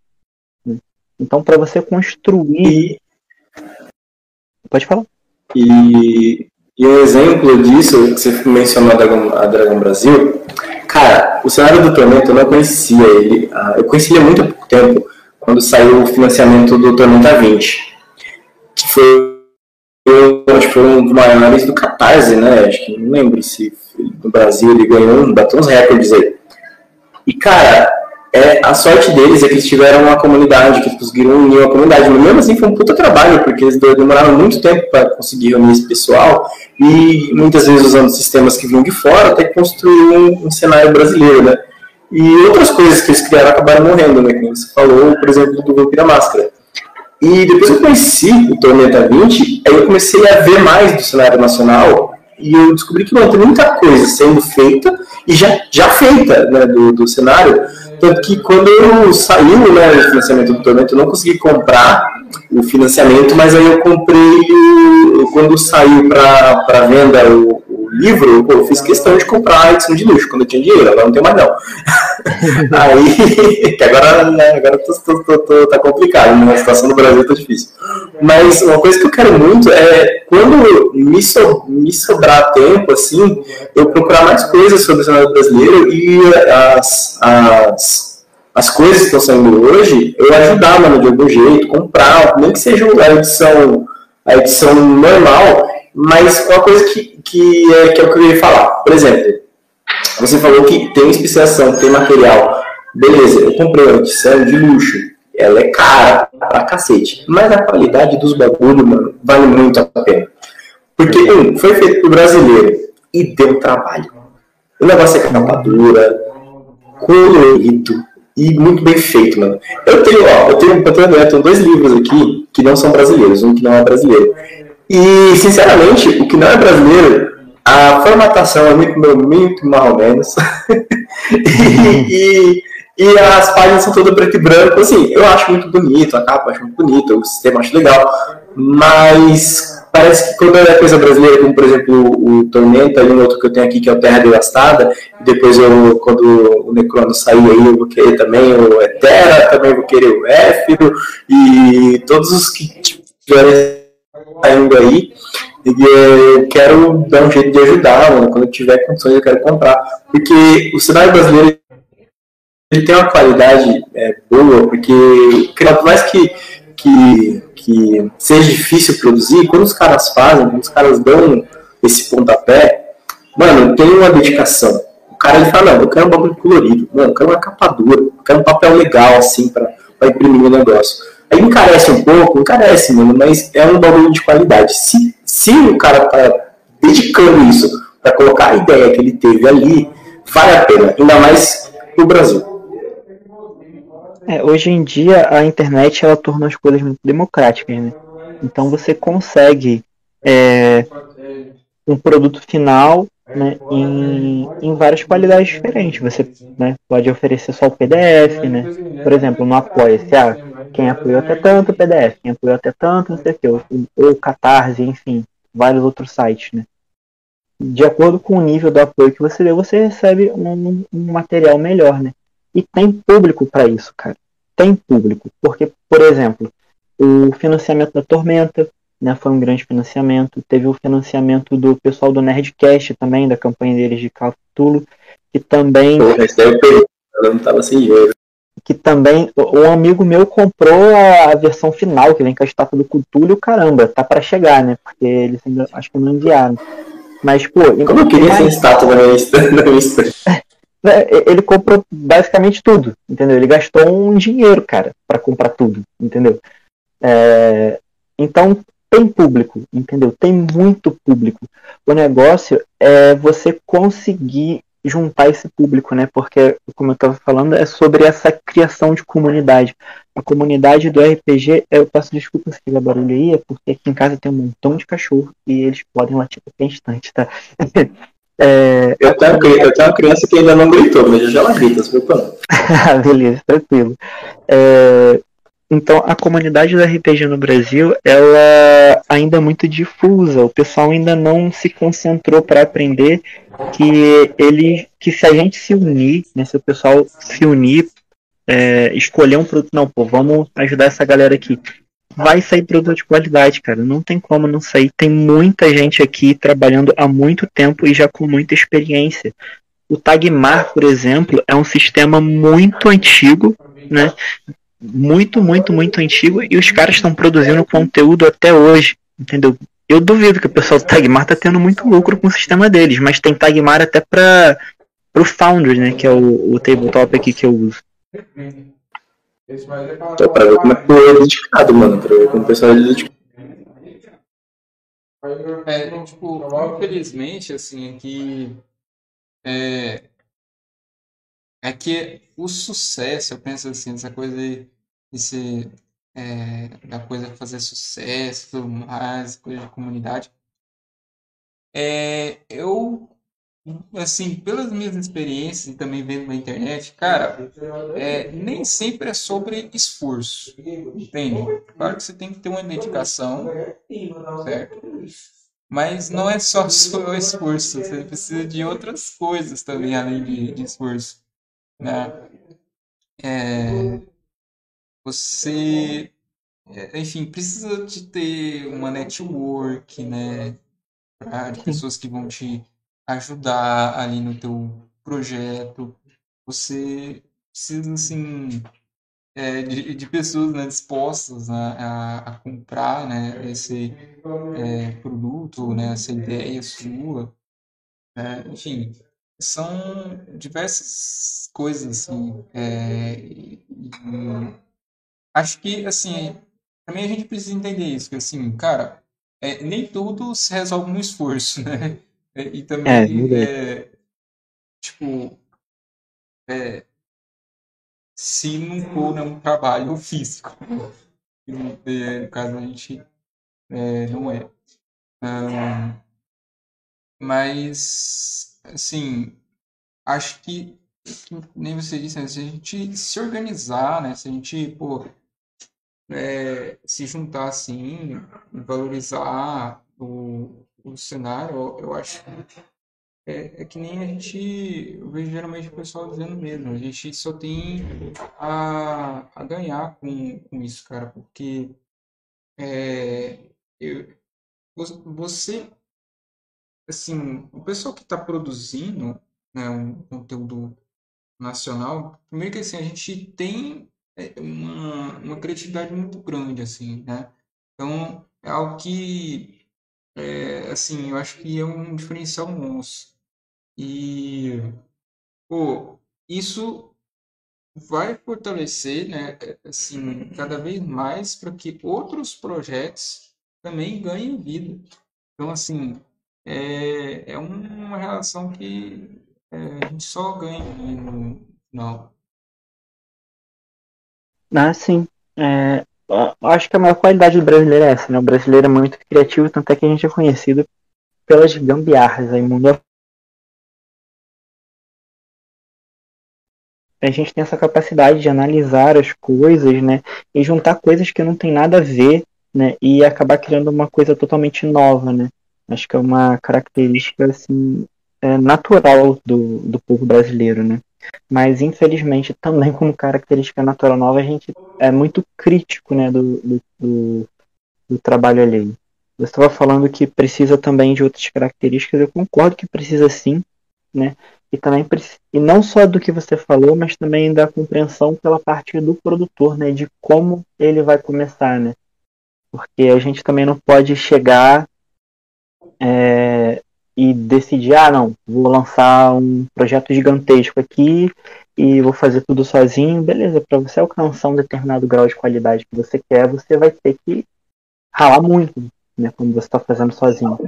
Então, para você construir Pode falar. E, e um exemplo disso, que você mencionou a Dragon, Brasil, cara, o cenário do Tormenta eu não conhecia ele. Ah, eu conheci ele há muito pouco tempo, quando saiu o financiamento do Tormenta 20. Que foi, acho que foi um dos maiores do Catarse, né? Acho que não lembro se no Brasil ele ganhou, bateu uns recordes aí. E, cara, é, a sorte deles é que eles tiveram uma comunidade, que eles conseguiram unir uma comunidade. Mas mesmo assim foi um puta trabalho, porque eles demoraram muito tempo para conseguir unir esse pessoal e muitas vezes usando sistemas que vinham de fora até construir um, um cenário brasileiro, né? E outras coisas que eles criaram acabaram morrendo, né? Como você falou, por exemplo, do Vampira Máscara. E depois que eu conheci o Tormenta 20, aí eu comecei a ver mais do cenário nacional e eu descobri que não, tem muita coisa sendo feita e já, já feita né, do, do cenário tanto que quando eu saiu né, o financiamento do Tormento, eu não consegui comprar o financiamento, mas aí eu comprei, quando saiu para venda o, o livro, eu fiz questão de comprar a edição de luxo, quando eu tinha dinheiro, agora não tenho mais não. aí, que agora, né, agora tô, tô, tô, tô, tá complicado, né, a situação do Brasil tá difícil. Mas uma coisa que eu quero muito é, quando me, so, me sobrar tempo, assim, eu procurar mais coisas sobre o cenário brasileiro e as, as, as coisas que estão saindo hoje, eu ajudar, mano, de algum jeito, comprar, nem que seja a edição, a edição normal, mas uma coisa que, que, é, que é o que eu queria falar. Por exemplo, você falou que tem especiação, tem material. Beleza, eu comprei uma edição de luxo. Ela é cara pra cacete. Mas a qualidade dos bagulho, mano, vale muito a pena. Porque, um, foi feito pro brasileiro e deu trabalho. O negócio é capa dura, colorido e muito bem feito, mano. Eu tenho, ó, eu tenho, eu tenho, eu tenho dois livros aqui que não são brasileiros, um que não é brasileiro. E, sinceramente, o que não é brasileiro a formatação é muito, muito mais ou menos. e, e, as páginas são todas preto e branco. Assim, eu acho muito bonito, a capa eu acho muito bonita, o sistema acho legal. Mas parece que quando é coisa brasileira, como por exemplo o Tormenta e um outro que eu tenho aqui que é o Terra Devastada, e depois eu, quando o Necrono sair aí, eu vou querer também o Etera, também vou querer o Éfiro, e todos os que tiverem saindo aí. E eu quero dar um jeito de ajudar, mano. Quando eu tiver condições, eu quero comprar. Porque o cenário brasileiro ele tem uma qualidade é, boa, porque por mais que, que, que seja difícil produzir, quando os caras fazem, quando os caras dão esse pontapé, mano, tem uma dedicação. O cara ele fala, não, eu quero um bagulho colorido, mano, eu quero uma capa dura, eu quero um papel legal, assim, pra imprimir o negócio. Aí encarece um pouco, encarece, mano, mas é um bagulho de qualidade. Se, se o cara tá dedicando isso para colocar a ideia que ele teve ali, vale a pena, ainda mais no Brasil. É, hoje em dia a internet ela torna as coisas muito democráticas, né? Então você consegue é, um produto final né, em, em várias qualidades diferentes. Você né, pode oferecer só o PDF, né? Por exemplo, no Apoia-se, ah, quem apoiou até tanto o PDF, quem apoiou até tanto, não sei o que, ou, Catarse, enfim, vários outros sites, né? De acordo com o nível do apoio que você deu, você recebe um, um material melhor, né? E tem público para isso, cara. Tem público. Porque, por exemplo, o financiamento da Tormenta, né, foi um grande financiamento. Teve o financiamento do pessoal do Nerdcast também, da campanha deles de Cthulhu, que também. Porra, esse daí eu não tava sem dinheiro. Que também. Um amigo meu comprou a, versão final, que vem com a estátua do Cthulhu, caramba, tá para chegar, né? Porque eles ainda acho que não enviaram. Mas, pô. Como eu queria mais... essa estátua na minha é, Ele comprou basicamente tudo, entendeu? Ele gastou um dinheiro, cara, para comprar tudo, entendeu? É, então, tem público, entendeu? Tem muito público. O negócio é você conseguir juntar esse público, né? Porque, como eu estava falando, é sobre essa criação de comunidade. A comunidade do RPG, eu peço desculpas se tiver barulho aí, é porque aqui em casa tem um montão de cachorro e eles podem latir qualquer instante, tá? É, eu, tenho, eu tenho uma criança que ainda não gritou, mas já ela grita, se preocupa. Beleza, tranquilo. É, então, a comunidade do RPG no Brasil, ela ainda é muito difusa. O pessoal ainda não se concentrou para aprender que ele, que se a gente se unir, né, se o pessoal se unir, é, escolher um produto, não, pô, vamos ajudar essa galera aqui. Vai sair produto de qualidade, cara. Não tem como não sair. Tem muita gente aqui trabalhando há muito tempo e já com muita experiência. O Tagmar, por exemplo, é um sistema muito antigo, né? Muito, muito, muito antigo e os caras estão produzindo conteúdo até hoje, entendeu? Eu duvido que o pessoal do Tagmar tá tendo muito lucro com o sistema deles, mas tem Tagmar até para o Foundry, né, que é o, o tabletop aqui que eu uso. Então, pra ver como é que é dedicado, mano, pra ver como o pessoal é dedicado. É, tipo, infelizmente, assim, é que é, é que o sucesso, eu penso assim, essa coisa de ser, é, da coisa fazer sucesso, mais, coisa de comunidade. É, eu, assim, pelas minhas experiências e também vendo na internet, cara, é, nem sempre é sobre esforço, entende? Claro que você tem que ter uma dedicação, certo? Mas não é só o esforço, você precisa de outras coisas também além de, de esforço né? É, você, é, enfim, precisa de ter uma network, né? Pra, de pessoas que vão te ajudar ali no teu projeto. Você precisa, assim, é, de, de, pessoas né, dispostas né, a, a, comprar né, esse é, produto, né, essa ideia sua. Né? Enfim, são diversas coisas, assim. É, e, e, acho que, assim, também a gente precisa entender isso, que, assim, cara, é, nem tudo se resolve no esforço, né? É, e também, é, tipo, é, se não for né, um trabalho físico, no, caso a gente não é. Um, mas assim, acho que, nem você disse, né, se a gente se organizar, né, se a gente, pô, é, se juntar assim, valorizar o, o cenário, eu, eu acho que é, é, que nem a gente, eu vejo geralmente o pessoal dizendo mesmo, a gente só tem a, a ganhar com, com isso, cara, porque é, eu, você assim, o pessoal que está produzindo né, um conteúdo nacional, primeiro que assim, a gente tem é, uma, uma criatividade muito grande, assim, né? Então, é algo que, é, assim, eu acho que é um diferencial nosso. E, pô, isso vai fortalecer, né, assim, cada vez mais para que outros projetos também ganhem vida. Então, assim, é, é uma relação que é, a gente só ganha no final. Ah, sim. É, acho que a maior qualidade do brasileiro é essa, né? O brasileiro é muito criativo, tanto é que a gente é conhecido pelas gambiarras aí mundo a gente tem essa capacidade de analisar as coisas, né, e juntar coisas que não tem nada a ver, né, e acabar criando uma coisa totalmente nova, né. Acho que é uma característica assim é, natural do, do povo brasileiro, né. Mas infelizmente também como característica natural nova a gente é muito crítico, né, do, do, do, do trabalho alheio. Você estava falando que precisa também de outras características, eu concordo que precisa sim, né? E também e não só do que você falou, mas também da compreensão pela parte do produtor, né, de como ele vai começar, né? Porque a gente também não pode chegar é, e decidir, ah, não, vou lançar um projeto gigantesco aqui e vou fazer tudo sozinho, beleza? Para você alcançar um determinado grau de qualidade que você quer, você vai ter que ralar muito, né? Como você está fazendo sozinho.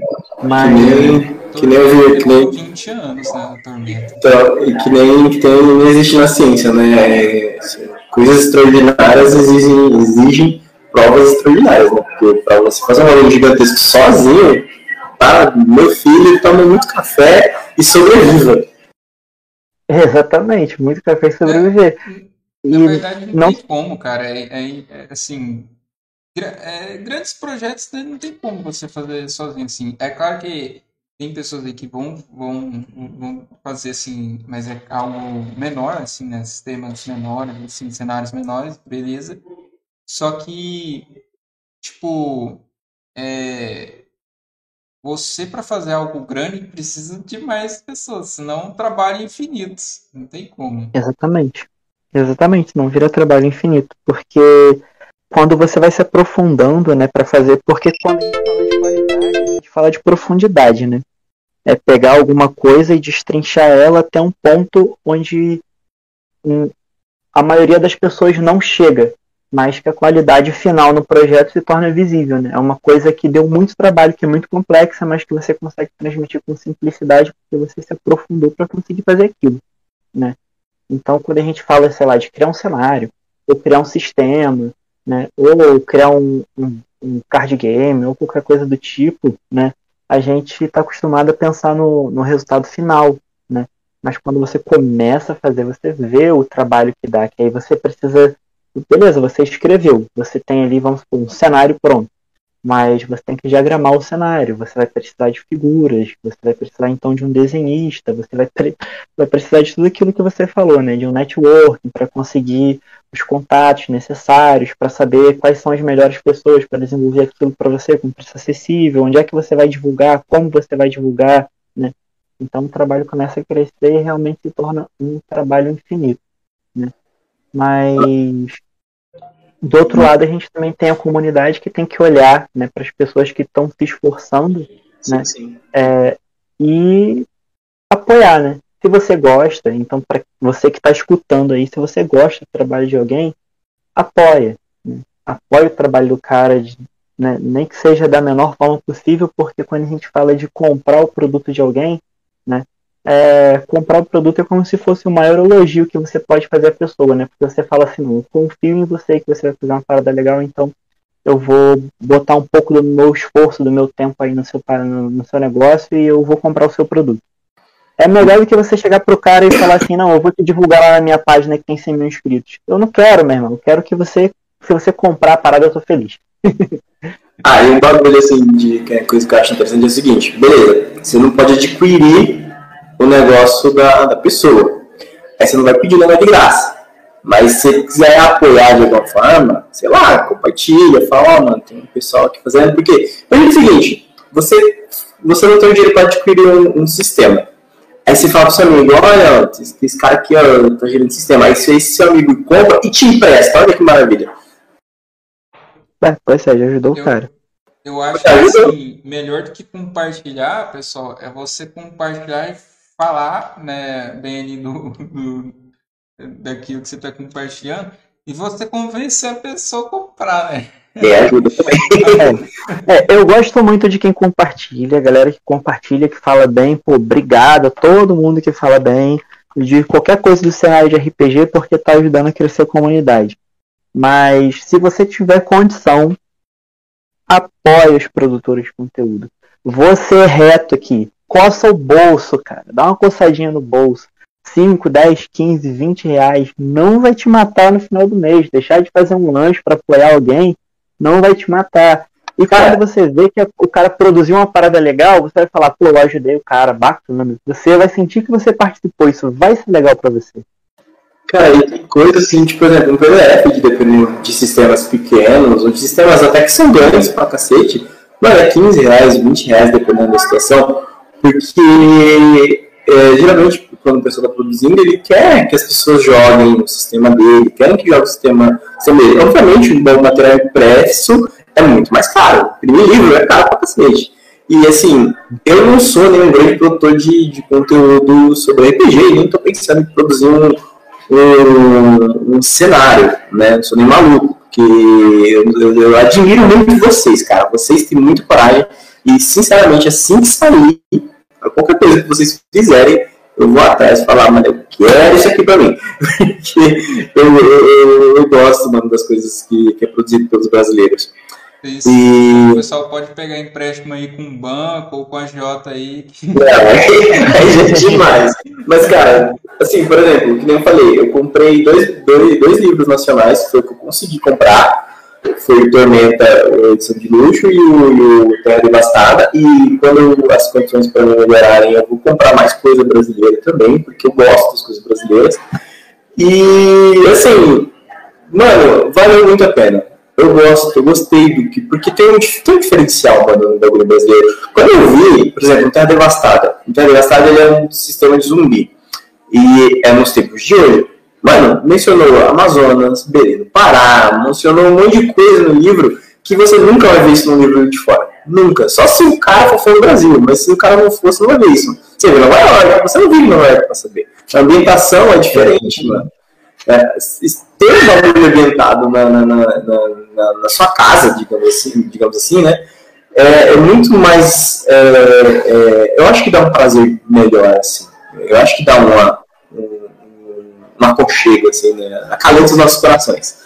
Mas... Que nem, que nem eu vi, que nem... 20 anos, né, Então, e que nem tem, não existe na ciência, né? Coisas extraordinárias exigem, exigem provas extraordinárias, né? Porque para você fazer um volume gigantesco sozinho, tá? Meu filho toma muito café e sobreviva. Exatamente, muito café e sobreviver. É, na verdade, não, não tem como, cara. É, é, é assim, é, grandes projetos né, não tem como você fazer sozinho assim. É claro que tem pessoas aí que vão, vão, vão fazer assim, mas é algo menor, assim, né? Sistemas menores, assim, cenários menores, beleza. Só que, tipo, é, você para fazer algo grande precisa de mais pessoas, senão trabalho infinito. Não tem como. Exatamente. Exatamente, não vira trabalho infinito, porque quando você vai se aprofundando, né, para fazer, porque quando a gente fala de qualidade, a gente fala de profundidade, né? É pegar alguma coisa e destrinchar ela até um ponto onde um, a maioria das pessoas não chega, mas que a qualidade final no projeto se torna visível, né? É uma coisa que deu muito trabalho, que é muito complexa, mas que você consegue transmitir com simplicidade porque você se aprofundou para conseguir fazer aquilo, né? Então, quando a gente fala, sei lá, de criar um cenário, ou criar um sistema, né? Ou criar um, um, um card game, ou qualquer coisa do tipo, né? A gente está acostumado a pensar no, no resultado final, né? Mas quando você começa a fazer, você vê o trabalho que dá, que aí você precisa. Beleza, você escreveu, você tem ali, vamos supor, um cenário pronto mas você tem que diagramar o cenário, você vai precisar de figuras, você vai precisar então de um desenhista, você vai, vai precisar de tudo aquilo que você falou, né, de um networking para conseguir os contatos necessários, para saber quais são as melhores pessoas para desenvolver aquilo para você com preço acessível, onde é que você vai divulgar, como você vai divulgar, né? Então o trabalho começa a crescer e realmente se torna um trabalho infinito, né? Mas do outro lado, a gente também tem a comunidade que tem que olhar né, para as pessoas que estão se esforçando sim, né, sim. É, e apoiar. Né? Se você gosta, então, para você que está escutando aí, se você gosta do trabalho de alguém, apoia. Né? Apoia o trabalho do cara, de, né, nem que seja da menor forma possível, porque quando a gente fala de comprar o produto de alguém, né, é, comprar o produto é como se fosse o maior elogio que você pode fazer à pessoa, né? Porque você fala assim, eu confio em você que você vai fazer uma parada legal, então eu vou botar um pouco do meu esforço, do meu tempo aí no seu, no, no seu negócio e eu vou comprar o seu produto. É melhor do que você chegar pro cara e falar assim, não, eu vou te divulgar lá na minha página que tem 100 mil inscritos. Eu não quero, meu irmão. Eu quero que você, se você comprar a parada, eu tô feliz. ah, e um bagulho assim, de é coisa que eu acho interessante é o seguinte, beleza, você não pode adquirir o negócio da, da pessoa. Aí você não vai pedir nada de graça. Mas se você quiser apoiar de alguma forma, sei lá, compartilha, fala, ó, oh, mano, tem um pessoal aqui fazendo. Porque, imagina o seguinte, você, você não tem o dinheiro para adquirir um, um, sistema. Aí você fala pro seu amigo, olha, esse, esse cara aqui, ó, tá gerando sistema. Aí esse seu amigo compra e te empresta. Olha que maravilha. É, pois é, já ajudou o cara. Eu acho que assim, melhor do que compartilhar, pessoal, é você compartilhar e falar né, bem ali do, daquilo que você está compartilhando e você convencer a pessoa a comprar, né? É. É, eu gosto muito de quem compartilha, galera que compartilha, que fala bem, pô, obrigado a todo mundo que fala bem de qualquer coisa do cenário de RPG, porque tá ajudando a crescer a comunidade. Mas se você tiver condição, apoie os produtores de conteúdo. Você é reto aqui. Coça o bolso, cara. Dá uma coçadinha no bolso. 5, 10, 15, 20 reais não vai te matar no final do mês. Deixar de fazer um lanche para apoiar alguém não vai te matar. E quando você vê que o cara produziu uma parada legal, você vai falar, pô, eu ajudei o cara, bacana. Você vai sentir que você participou, isso vai ser legal para você. Cara, e tem coisa assim, tipo, por exemplo, um PDF, de, dependendo de sistemas pequenos, ou de sistemas até que são grandes pra cacete, mano, é 15 reais, 20 reais, dependendo da situação, porque é, geralmente quando a pessoa está produzindo, ele quer que as pessoas joguem no sistema dele, querem que jogue o sistema, sistema dele. Obviamente, um bom material impresso é muito mais caro. Imprimir livro é caro pra cacete. E assim, eu não sou nenhum grande produtor de, de conteúdo sobre RPG, nem estou pensando em produzir um, um, um, cenário, né? Não sou nem maluco, porque eu, eu, eu admiro muito vocês, cara. Vocês têm muito coragem e, sinceramente, assim que sair, qualquer coisa que vocês fizerem, eu vou atrás e falar, mano, eu quero isso aqui pra mim. Porque eu, eu, eu, gosto, mano, das coisas que, que é produzido pelos brasileiros. Isso. E... O pessoal pode pegar empréstimo aí com o banco ou com a Jota aí. Não, aí já é demais. Mas, cara, assim, por exemplo, que nem eu falei, eu comprei dois, dois, dois livros nacionais, que foi o que eu consegui comprar foi o Tormenta, a edição de luxo, e o, e o Terra Devastada. E quando as condições para melhorarem, eu vou comprar mais coisa brasileira também, porque eu gosto das coisas brasileiras. E, assim, mano, valeu muito a pena. Eu gosto, eu gostei do que. Porque tem um, tem um diferencial mano, no bagulho brasileiro. Quando eu vi, por exemplo, o Terra Devastada. O Terra Devastada ele é um sistema de zumbi. E é nos tempos de hoje. Mano, mencionou Amazonas, Beleza, Pará, mencionou um monte de coisa no livro que você nunca vai ver isso no livro de fora. Nunca. Só se o cara for no Brasil, mas se o cara não fosse, não vai ver isso. Você vê Nova York, você não vive Nova York pra saber. A ambientação é diferente, mano. É, ter um bagulho ambientado na, na, na, na, na sua casa, digamos assim, digamos assim né? É, é muito mais. É, é, eu acho que dá um prazer melhor, assim. Eu acho que dá uma, um aconchego, assim, né? Acalenta os nossos corações.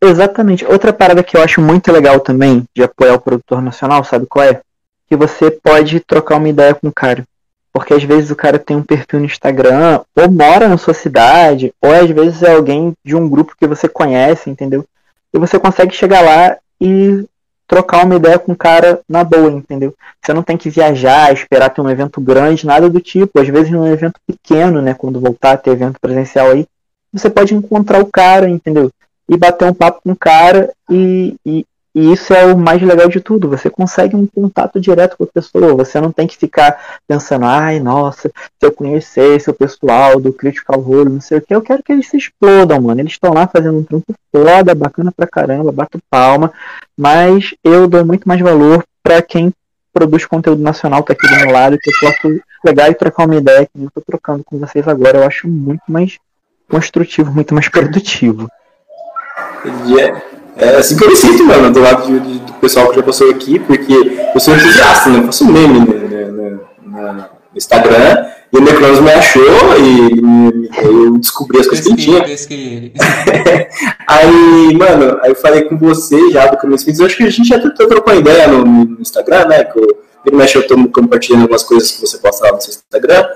Exatamente. Outra parada que eu acho muito legal também de apoiar o produtor nacional, sabe qual é? Que você pode trocar uma ideia com o cara. Porque às vezes o cara tem um perfil no Instagram, ou mora na sua cidade, ou às vezes é alguém de um grupo que você conhece, entendeu? E você consegue chegar lá e trocar uma ideia com o cara na boa, entendeu? Você não tem que viajar, esperar ter um evento grande, nada do tipo. Às vezes num evento pequeno, né, quando voltar a ter evento presencial aí, você pode encontrar o cara, entendeu? E bater um papo com o cara e, e, e isso é o mais legal de tudo. Você consegue um contato direto com a pessoa. Você não tem que ficar pensando, ai, nossa, se eu conhecesse o pessoal do Critical Role, não sei o que, eu quero que eles se explodam, mano. Eles estão lá fazendo um trampo foda, bacana pra caramba, bato palma. Mas eu dou muito mais valor para quem produz conteúdo nacional, tá aqui do meu lado, que eu posso pegar e trocar uma ideia que eu tô trocando com vocês agora. Eu acho muito mais construtivo, muito mais produtivo. Yeah. É assim que eu me sinto, mano, do lado de, de, do pessoal que já passou aqui, porque eu sou entusiasta, né? Eu faço meme né, né, no Instagram, e o Necronos me achou e eu descobri as coisas que ele tinha. aí, mano, aí eu falei com você já do Caminhos Feitos, acho que a gente já trocou uma ideia no, no Instagram, né? Que eu, ele me achou, eu tô compartilhando algumas coisas que você posta lá no seu Instagram.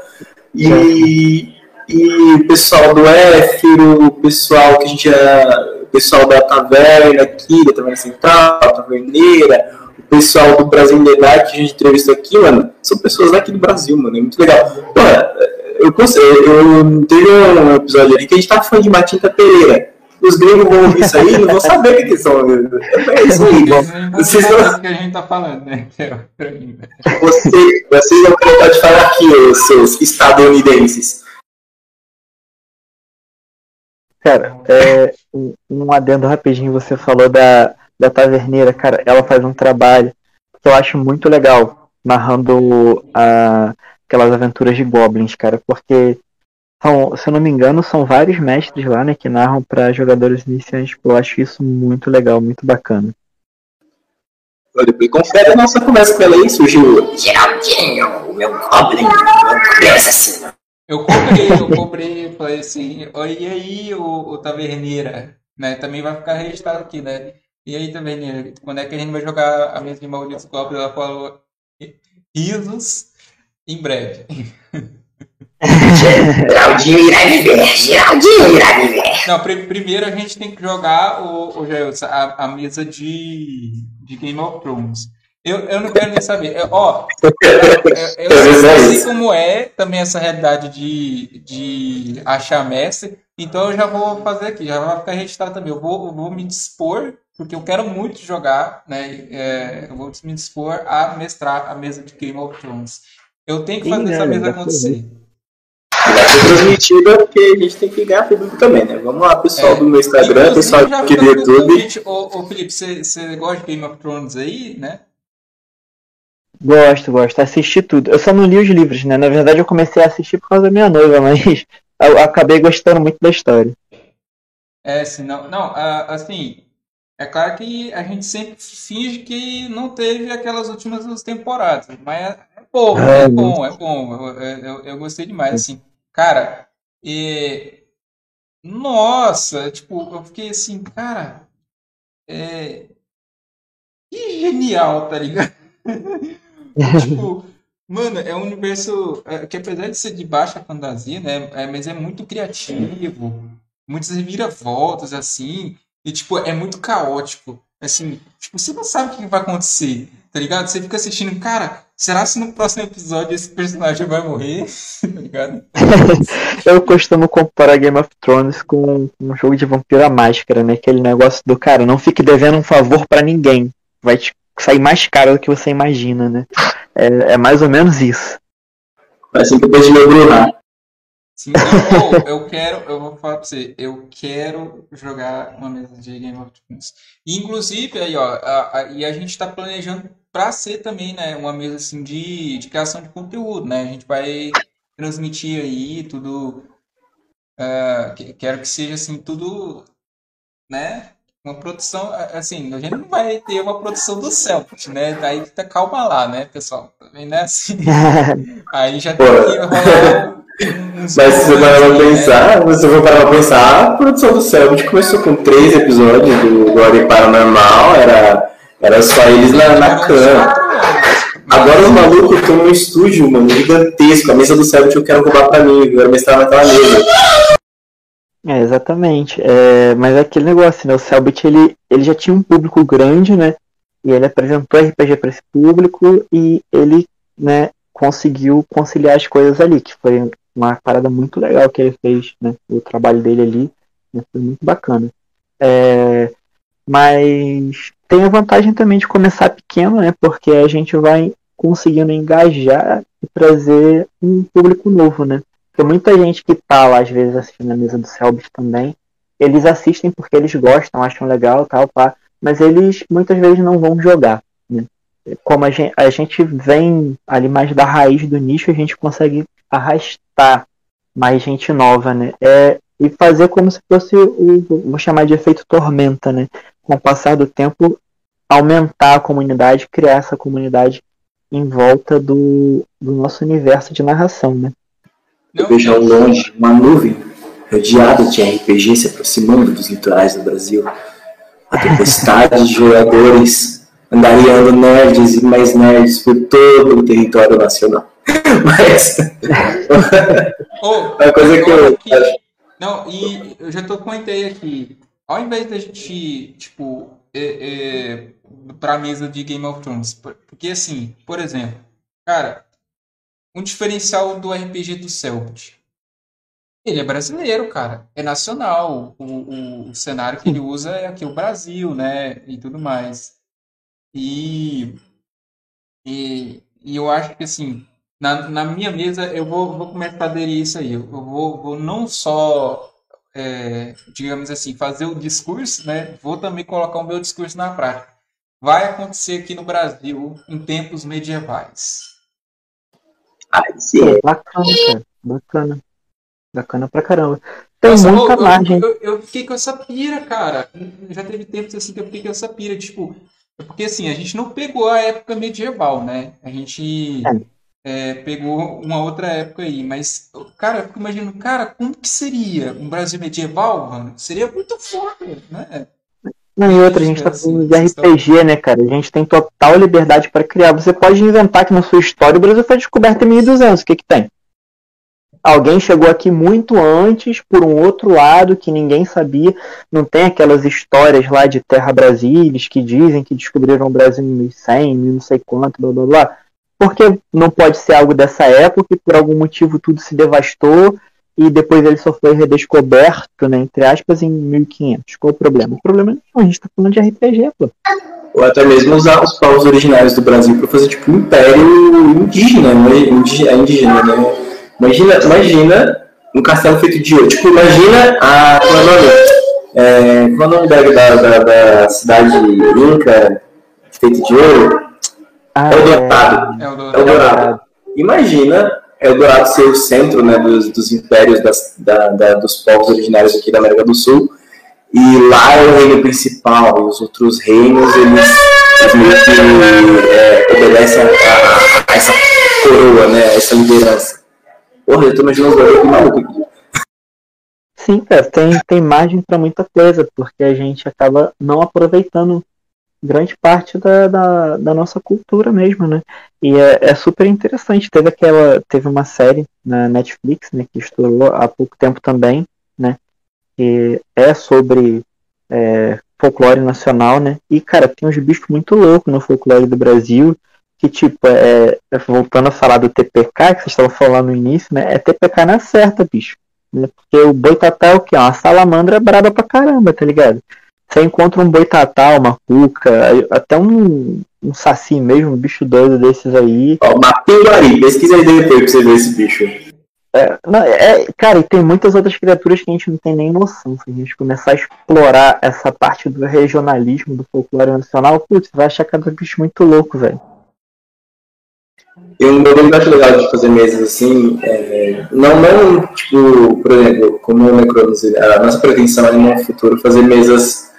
E, e o pessoal do Éfiro, o pessoal que a gente já pessoal da taverna aqui, da Taverna Central, a Taverneira, o pessoal do Brasil Unidade que a gente entrevistou aqui, mano, são pessoas daqui do Brasil, mano, é muito legal. Pô, eu, eu, teve um episódio ali que a gente tava falando de Matinta Pereira. Os gringos vão ouvir isso aí e não vão saber o que, que são. É isso aí. Vocês não... que a gente tá falando, né? Você, vocês não pode falar aqui, os seus estadunidenses. Cara, é, um adendo rapidinho, você falou da, da taverneira, cara, ela faz um trabalho que eu acho muito legal, narrando a, aquelas aventuras de goblins, cara, porque são, se eu não me engano, são vários mestres lá, né, que narram para jogadores iniciantes, eu acho isso muito legal, muito bacana. Depois confere a nossa conversa com ela aí, surgiu Geraldinho, o meu Goblin, o meu criança. Eu cobrei, eu cobrei, falei assim, e aí, o, o Taverneira, né? Também vai ficar registrado aqui, né? E aí, Taverneira, quando é que a gente vai jogar a mesa de Malditos Goblins? Ela falou, risos em breve. Geraldinho irá viver, Geraldinho irá viver. Não, pr primeiro a gente tem que jogar o, o a, a mesa de, de Game of Thrones. Eu, eu não quero nem saber. Eu, ó, eu, eu, eu sei como é também essa realidade de, de achar mestre, então eu já vou fazer aqui, já vai ficar registrado também. Eu vou, eu vou me dispor, porque eu quero muito jogar, né? É, eu vou me dispor a mestrar a mesa de Game of Thrones. Eu tenho que fazer Sim, essa mesa acontecer. Vai ser transmitida porque a gente tem que ganhar público também, né? Vamos lá, pessoal é, do meu Instagram, pessoal aqui do YouTube. Ô, ô Felipe, você, você gosta de Game of Thrones aí, né? Gosto, gosto. Assisti tudo. Eu só não li os livros, né? Na verdade, eu comecei a assistir por causa da minha noiva, mas eu acabei gostando muito da história. É, sim, não. Não, assim, é claro que a gente sempre finge que não teve aquelas últimas duas temporadas, mas é, é bom, é, é bom, é bom. Eu, eu, eu, gostei demais, assim. Cara, e... Nossa, tipo, eu fiquei assim, cara, é... Que genial, tá ligado? tipo, mano, é um universo é, que apesar de ser de baixa fantasia, né, é, mas é muito criativo, muitas reviravoltas, assim, e, tipo, é muito caótico. Assim, tipo, você não sabe o que vai acontecer, tá ligado? Você fica assistindo, cara, será que no próximo episódio esse personagem vai morrer? tá ligado? Eu costumo comparar Game of Thrones com um jogo de vampiro à máscara, né? Aquele negócio do cara, não fique devendo um favor para ninguém. Vai te sair mais caro do que você imagina, né? É, é mais ou menos isso. Parece um pouco de Brunar. Sim, eu, eu quero, eu vou falar pra você, eu quero jogar uma mesa de Game of Thrones. Inclusive, aí, ó, a, a, e a gente tá planejando para ser também, né, uma mesa assim de, de criação de conteúdo, né? A gente vai transmitir aí tudo. Uh, que, quero que seja assim, tudo, né? Uma produção, assim, a gente não vai ter uma produção do Celtic, né? Daí tá calma lá, né, pessoal? Também não é assim. Aí já tem que rolar mas se você parar pra pensar, se você for parar pra pensar, a produção do Selbit começou com três episódios do Glória Paranormal, era, era só eles na, na cama. Agora os malucos estão no estúdio, mano, gigantesco. A mesa do Selbit eu quero roubar pra mim, eu quero mestrar naquela mesa. É, exatamente. É, mas é aquele negócio, né? O Selbit ele, ele já tinha um público grande, né? E ele apresentou RPG para esse público e ele, né, conseguiu conciliar as coisas ali, que foi uma parada muito legal que ele fez, né? O trabalho dele ali né? foi muito bacana. É, mas tem a vantagem também de começar pequeno, né? Porque a gente vai conseguindo engajar e trazer um público novo, né? Porque muita gente que tá lá, às vezes, assistindo a mesa do Selbit também, eles assistem porque eles gostam, acham legal tal, pá, mas eles muitas vezes não vão jogar. Né? Como a gente, a gente vem ali mais da raiz do nicho, a gente consegue arrastar mais gente nova, né? É, e fazer como se fosse o, vou chamar de efeito tormenta, né? Com o passar do tempo, aumentar a comunidade, criar essa comunidade em volta do, do nosso universo de narração, né? Eu vejo ao longe uma nuvem rodeada de RPG se aproximando dos litorais do Brasil. A tempestade de jogadores andariando nerds e mais nerds por todo o território nacional. Mas. oh, uma coisa que eu. Não, e eu já tô com uma ideia aqui. Ao invés da gente, tipo, é, é, pra mesa de Game of Thrones. Porque assim, por exemplo, cara, um diferencial do RPG do Celtic. Ele é brasileiro, cara. É nacional. O, o, o, cenário que ele usa é aqui o Brasil, né? E tudo mais. E, e, e eu acho que, assim, na, na minha mesa eu vou, vou começar a aderir isso aí. Eu vou, vou não só, é, digamos assim, fazer o discurso, né? Vou também colocar o meu discurso na prática. Vai acontecer aqui no Brasil em tempos medievais. Ai, sim. Bacana, cara. Bacana. Bacana pra caramba. Tem Nossa, muita eu, margem. Eu, eu, eu, fiquei com essa pira, cara. Já teve tempos assim que eu fiquei com essa pira. Tipo, É porque assim, a gente não pegou a época medieval, né? A gente é, pegou uma outra época aí, mas, cara, eu fico imaginando, cara, como que seria um Brasil medieval, mano? Seria muito foda, né? Não, e outra, a gente tá falando de RPG, né, cara? A gente tem total liberdade para criar. Você pode inventar que na sua história o Brasil foi descoberto em 1200. O que que tem? Alguém chegou aqui muito antes, por um outro lado, que ninguém sabia. Não tem aquelas histórias lá de Terra Brasilis que dizem que descobriram o Brasil em 1100, não sei quanto, blá blá blá. Porque não pode ser algo dessa época e por algum motivo tudo se devastou e depois ele só foi redescoberto, né, entre aspas, em 1500. Qual o problema? O problema é que a gente está falando de RPG, pô. Ou até mesmo usar os povos originários do Brasil para fazer tipo um império indígena, né? indígena, né? Imagina, imagina um castelo feito de ouro. Tipo, imagina a. Como é o nome? É, qual é o nome da, da, da, cidade Inca feita de ouro? Ah, Eldorado. É, Eldorado. Imagina Eldorado ser o centro né, dos, dos impérios das, da, da, dos povos originários aqui da América do Sul. E lá é o reino principal, e os outros reinos eles, eles meio que é, obedecem a, a, essa coroa, né, a essa liderança. Porra, eu tô imaginando os que maluco aqui. Sim, cara, tem, tem margem para muita coisa, porque a gente acaba não aproveitando grande parte da, da, da, nossa cultura mesmo, né? E é, é, super interessante. Teve aquela, teve uma série na Netflix, né, que estourou há pouco tempo também, né? Que é sobre é, folclore nacional, né? E cara, tem uns bichos muito loucos no folclore do Brasil. Que tipo, é, é voltando a falar do TPK, que vocês estavam falando no início, né? É TPK na certa, bicho. Né? Porque o boitatá é o que? É uma salamandra braba pra caramba, tá ligado? Você encontra um boitatá, uma cuca, até um, um saci mesmo, um bicho doido desses aí. Ó, uma pinguari, pesquisa aí depois pra você ver esse bicho. É, não, é, cara, e tem muitas outras criaturas que a gente não tem nem noção. Se a gente começar a explorar essa parte do regionalismo, do folclore nacional, putz, vai achar cada bicho muito louco, velho. E um modelo que eu acho legal de fazer mesas assim, é, não, não, tipo, por exemplo, como o Necronos, a nossa pretensão é no futuro fazer mesas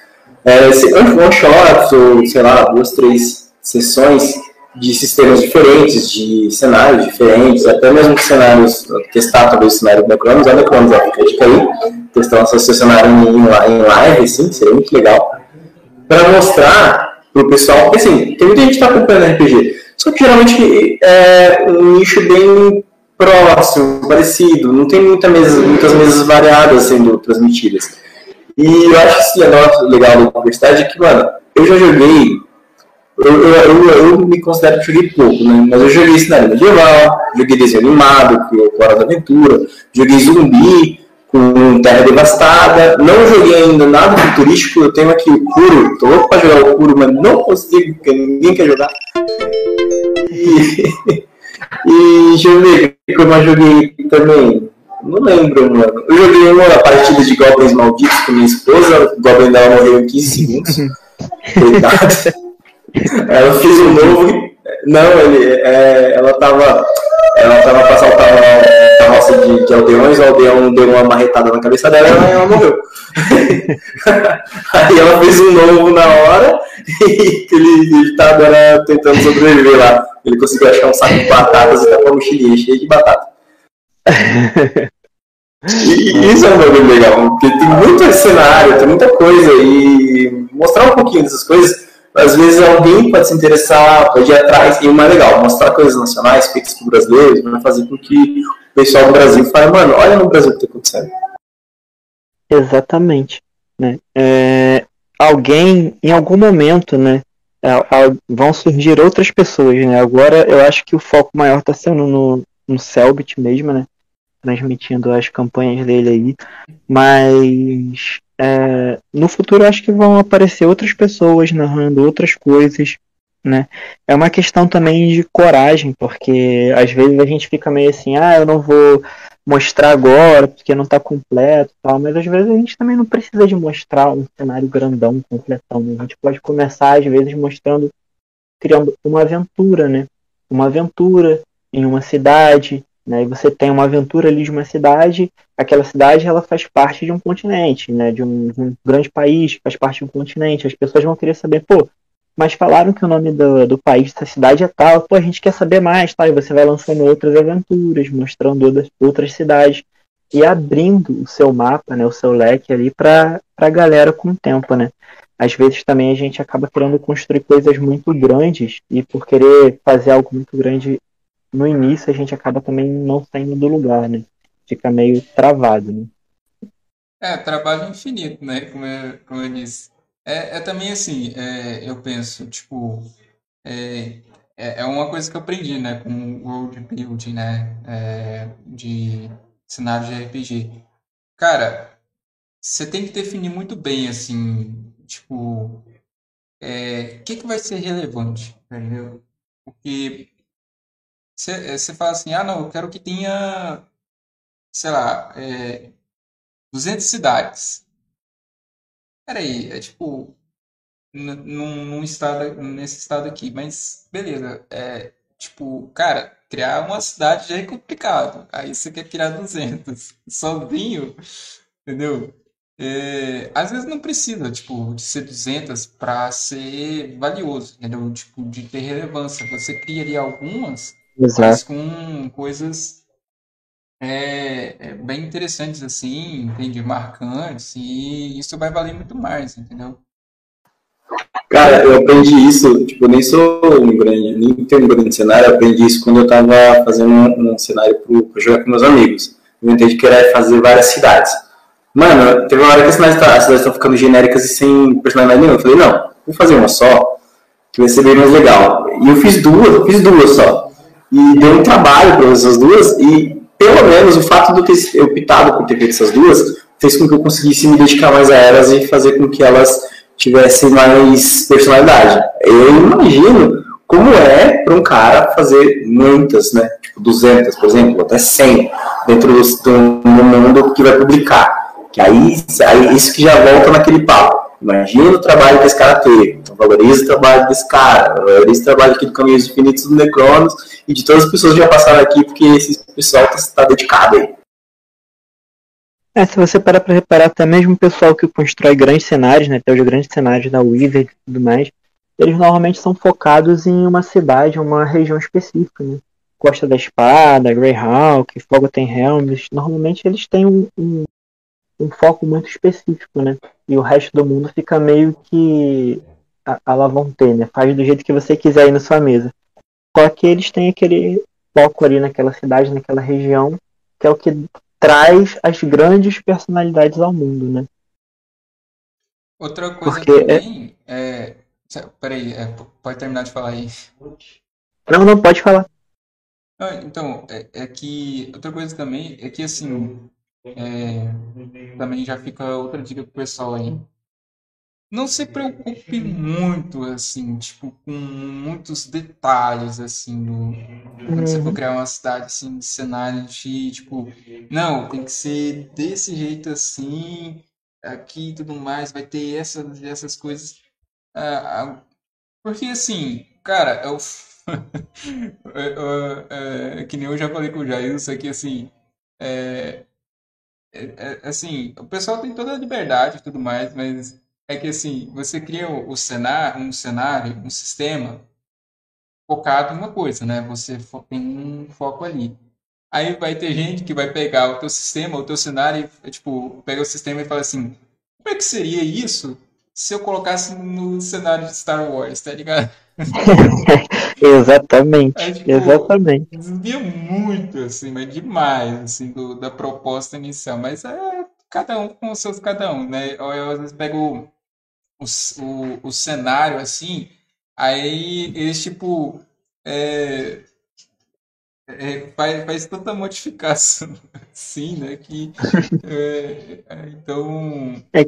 é, one shots ou, sei lá, duas, três sessões de sistemas diferentes, de cenários diferentes, até mesmo cenários, testar talvez o cenário do Necronos, a Necronos é a dica aí, testar o seu cenário em, em live, assim, seria muito legal, para mostrar pro pessoal, porque assim, tem muita gente que está acompanhando RPG, só que geralmente é um nicho bem próximo, parecido, não tem muita mesa, muitas mesas variadas sendo transmitidas. E eu acho que esse negócio legal da universidade é que, mano, eu já joguei. Eu, eu, eu, eu me considero que joguei pouco, né? Mas eu joguei cenário medieval, joguei desenho animado, que é Hora da Aventura, joguei zumbi, com Terra Devastada. Não joguei ainda nada futurístico, eu tenho aqui o Kuro, tô louco pra jogar o Kuro, mas não consigo, porque ninguém quer jogar. E, e deixa eu ver eu joguei também. Não lembro, mano. Eu joguei uma partida de Goblins Malditos com minha esposa, o Goblin dela morreu em 15 segundos. Coitada. ela fez um novo. Não, ele, é, ela tava. Ela tava pra saltar uma carroça de, de aldeões, o aldeão deu uma marretada na cabeça dela e ela morreu. Aí ela fez um novo na hora e ele, ele tá agora tentando sobreviver lá. Ele conseguiu achar um saco de batatas e tá com a mochilinha cheia de batata. E isso é um bagulho legal, porque tem muito cenário, tem muita coisa, e mostrar um pouquinho dessas coisas, às vezes alguém pode se interessar, pode ir atrás, e o mais legal, mostrar coisas nacionais feitas por brasileiros, vai fazer com que o pessoal do Brasil fale, mano, olha no Brasil o que está acontecendo. Exatamente. Né? É, alguém, em algum momento, né, vão surgir outras pessoas, né? Agora eu acho que o foco maior está sendo no, no Selbit mesmo, né? Transmitindo as campanhas dele aí. Mas é, no futuro acho que vão aparecer outras pessoas narrando outras coisas. Né? É uma questão também de coragem, porque às vezes a gente fica meio assim, ah, eu não vou mostrar agora porque não está completo tal, mas às vezes a gente também não precisa de mostrar um cenário grandão, completão. Né? A gente pode começar às vezes mostrando, criando uma aventura, né? Uma aventura em uma cidade, né? E você tem uma aventura ali de uma cidade, aquela cidade ela faz parte de um continente, né? de, um, de um grande país, faz parte de um continente. As pessoas vão querer saber, pô, mas falaram que o nome do, do país, dessa cidade é tal, pô, a gente quer saber mais, tá? E você vai lançando outras aventuras, mostrando outras, outras cidades e abrindo o seu mapa, né, o seu leque ali para a galera com o tempo, né? Às vezes também a gente acaba querendo construir coisas muito grandes e por querer fazer algo muito grande no início a gente acaba também não saindo do lugar, né? Fica meio travado, né? É, trabalho infinito, né? Como eu, como eu disse. É, é também assim, é, eu penso, tipo, é, é, é uma coisa que eu aprendi, né? Com o world building, né? É, de cenário de RPG. Cara, você tem que definir muito bem, assim, tipo, é, o que, que vai ser relevante, entendeu? Porque você fala assim, ah, não, eu quero que tenha, sei lá, é, 200 cidades. Peraí, é tipo, num, num estado, nesse estado aqui, mas beleza, é, tipo, cara, criar uma cidade já é complicado. Aí você quer criar 200 sozinho, entendeu? É, às vezes não precisa, tipo, de ser 200 para ser valioso, entendeu? Tipo, de ter relevância. Você cria ali algumas, Exato. mas com coisas é, é, bem interessantes assim, entende? Marcantes, e isso vai valer muito mais, entendeu? Cara, eu aprendi isso, tipo, nem sou um grande, nem tenho um grande cenário, eu aprendi isso quando eu tava fazendo um, um cenário pro, pra jogar com meus amigos. Eu entendi que era fazer várias cidades. Mano, teve uma hora que as cidades, tá, as cidades estão ficando genéricas e sem personalidade nenhuma. Eu falei, não, vou fazer uma só, que vai ser bem mais legal. E eu fiz duas, eu fiz duas só. E deu um trabalho para essas duas, e pelo menos o fato de eu ter optado por ter feito essas duas fez com que eu conseguisse me dedicar mais a elas e fazer com que elas tivesse mais personalidade. Eu imagino como é para um cara fazer muitas, né? Tipo 200, por exemplo, até 100 dentro do, do mundo que vai publicar. Que aí, aí isso que já volta naquele papo. Imagina o trabalho que esse cara teve. Então, valoriza o trabalho desse cara, valoriza o trabalho aqui do Caminhos Infinitos do Necronos e de todas as pessoas que já passaram aqui, porque esse pessoal está tá dedicado aí. É, se você parar para reparar, até mesmo o pessoal que constrói grandes cenários, né, até os grandes cenários da Wizard e tudo mais, eles normalmente são focados em uma cidade, uma região específica, né? Costa da Espada, Greyhawk, Forgotten Realms, normalmente eles têm um, um, um, foco muito específico, né? E o resto do mundo fica meio que a, a lá vão ter, né? Faz do jeito que você quiser aí na sua mesa. Só que eles têm aquele foco ali naquela cidade, naquela região, que é o que traz as grandes personalidades ao mundo, né? Outra coisa Porque também é... é... Peraí, é... pode terminar de falar aí. Não, não, pode falar. Ah, então, é, é, que outra coisa também é que assim, é, também já fica outra dica pro pessoal aí não se preocupe muito, assim, tipo, com muitos detalhes, assim, do, quando você for uhum. criar uma cidade, assim, de cenário de, tipo, não, tem que ser desse jeito, assim, aqui e tudo mais, vai ter essas, essas coisas. Ah, ah, porque, assim, cara, eu, é, é, que nem eu já falei com o Jailson aqui, assim, é, é, é, assim, o pessoal tem toda a liberdade e tudo mais, mas é que assim, você cria o cenário, um cenário, um sistema focado em uma coisa, né? Você tem um foco ali. Aí vai ter gente que vai pegar o teu sistema, o teu cenário, e, tipo, pega o sistema e fala assim, como é que seria isso se eu colocasse no cenário de Star Wars, tá ligado? exatamente, Aí, tipo, exatamente. Desvia muito, assim, mas demais, assim, do, da proposta inicial. Mas é cada um com os seus cada um, né? Eu, eu às vezes pego o, o, o cenário assim, aí eles tipo. É, é, faz, faz tanta modificação assim, né? Que. É, é então. É,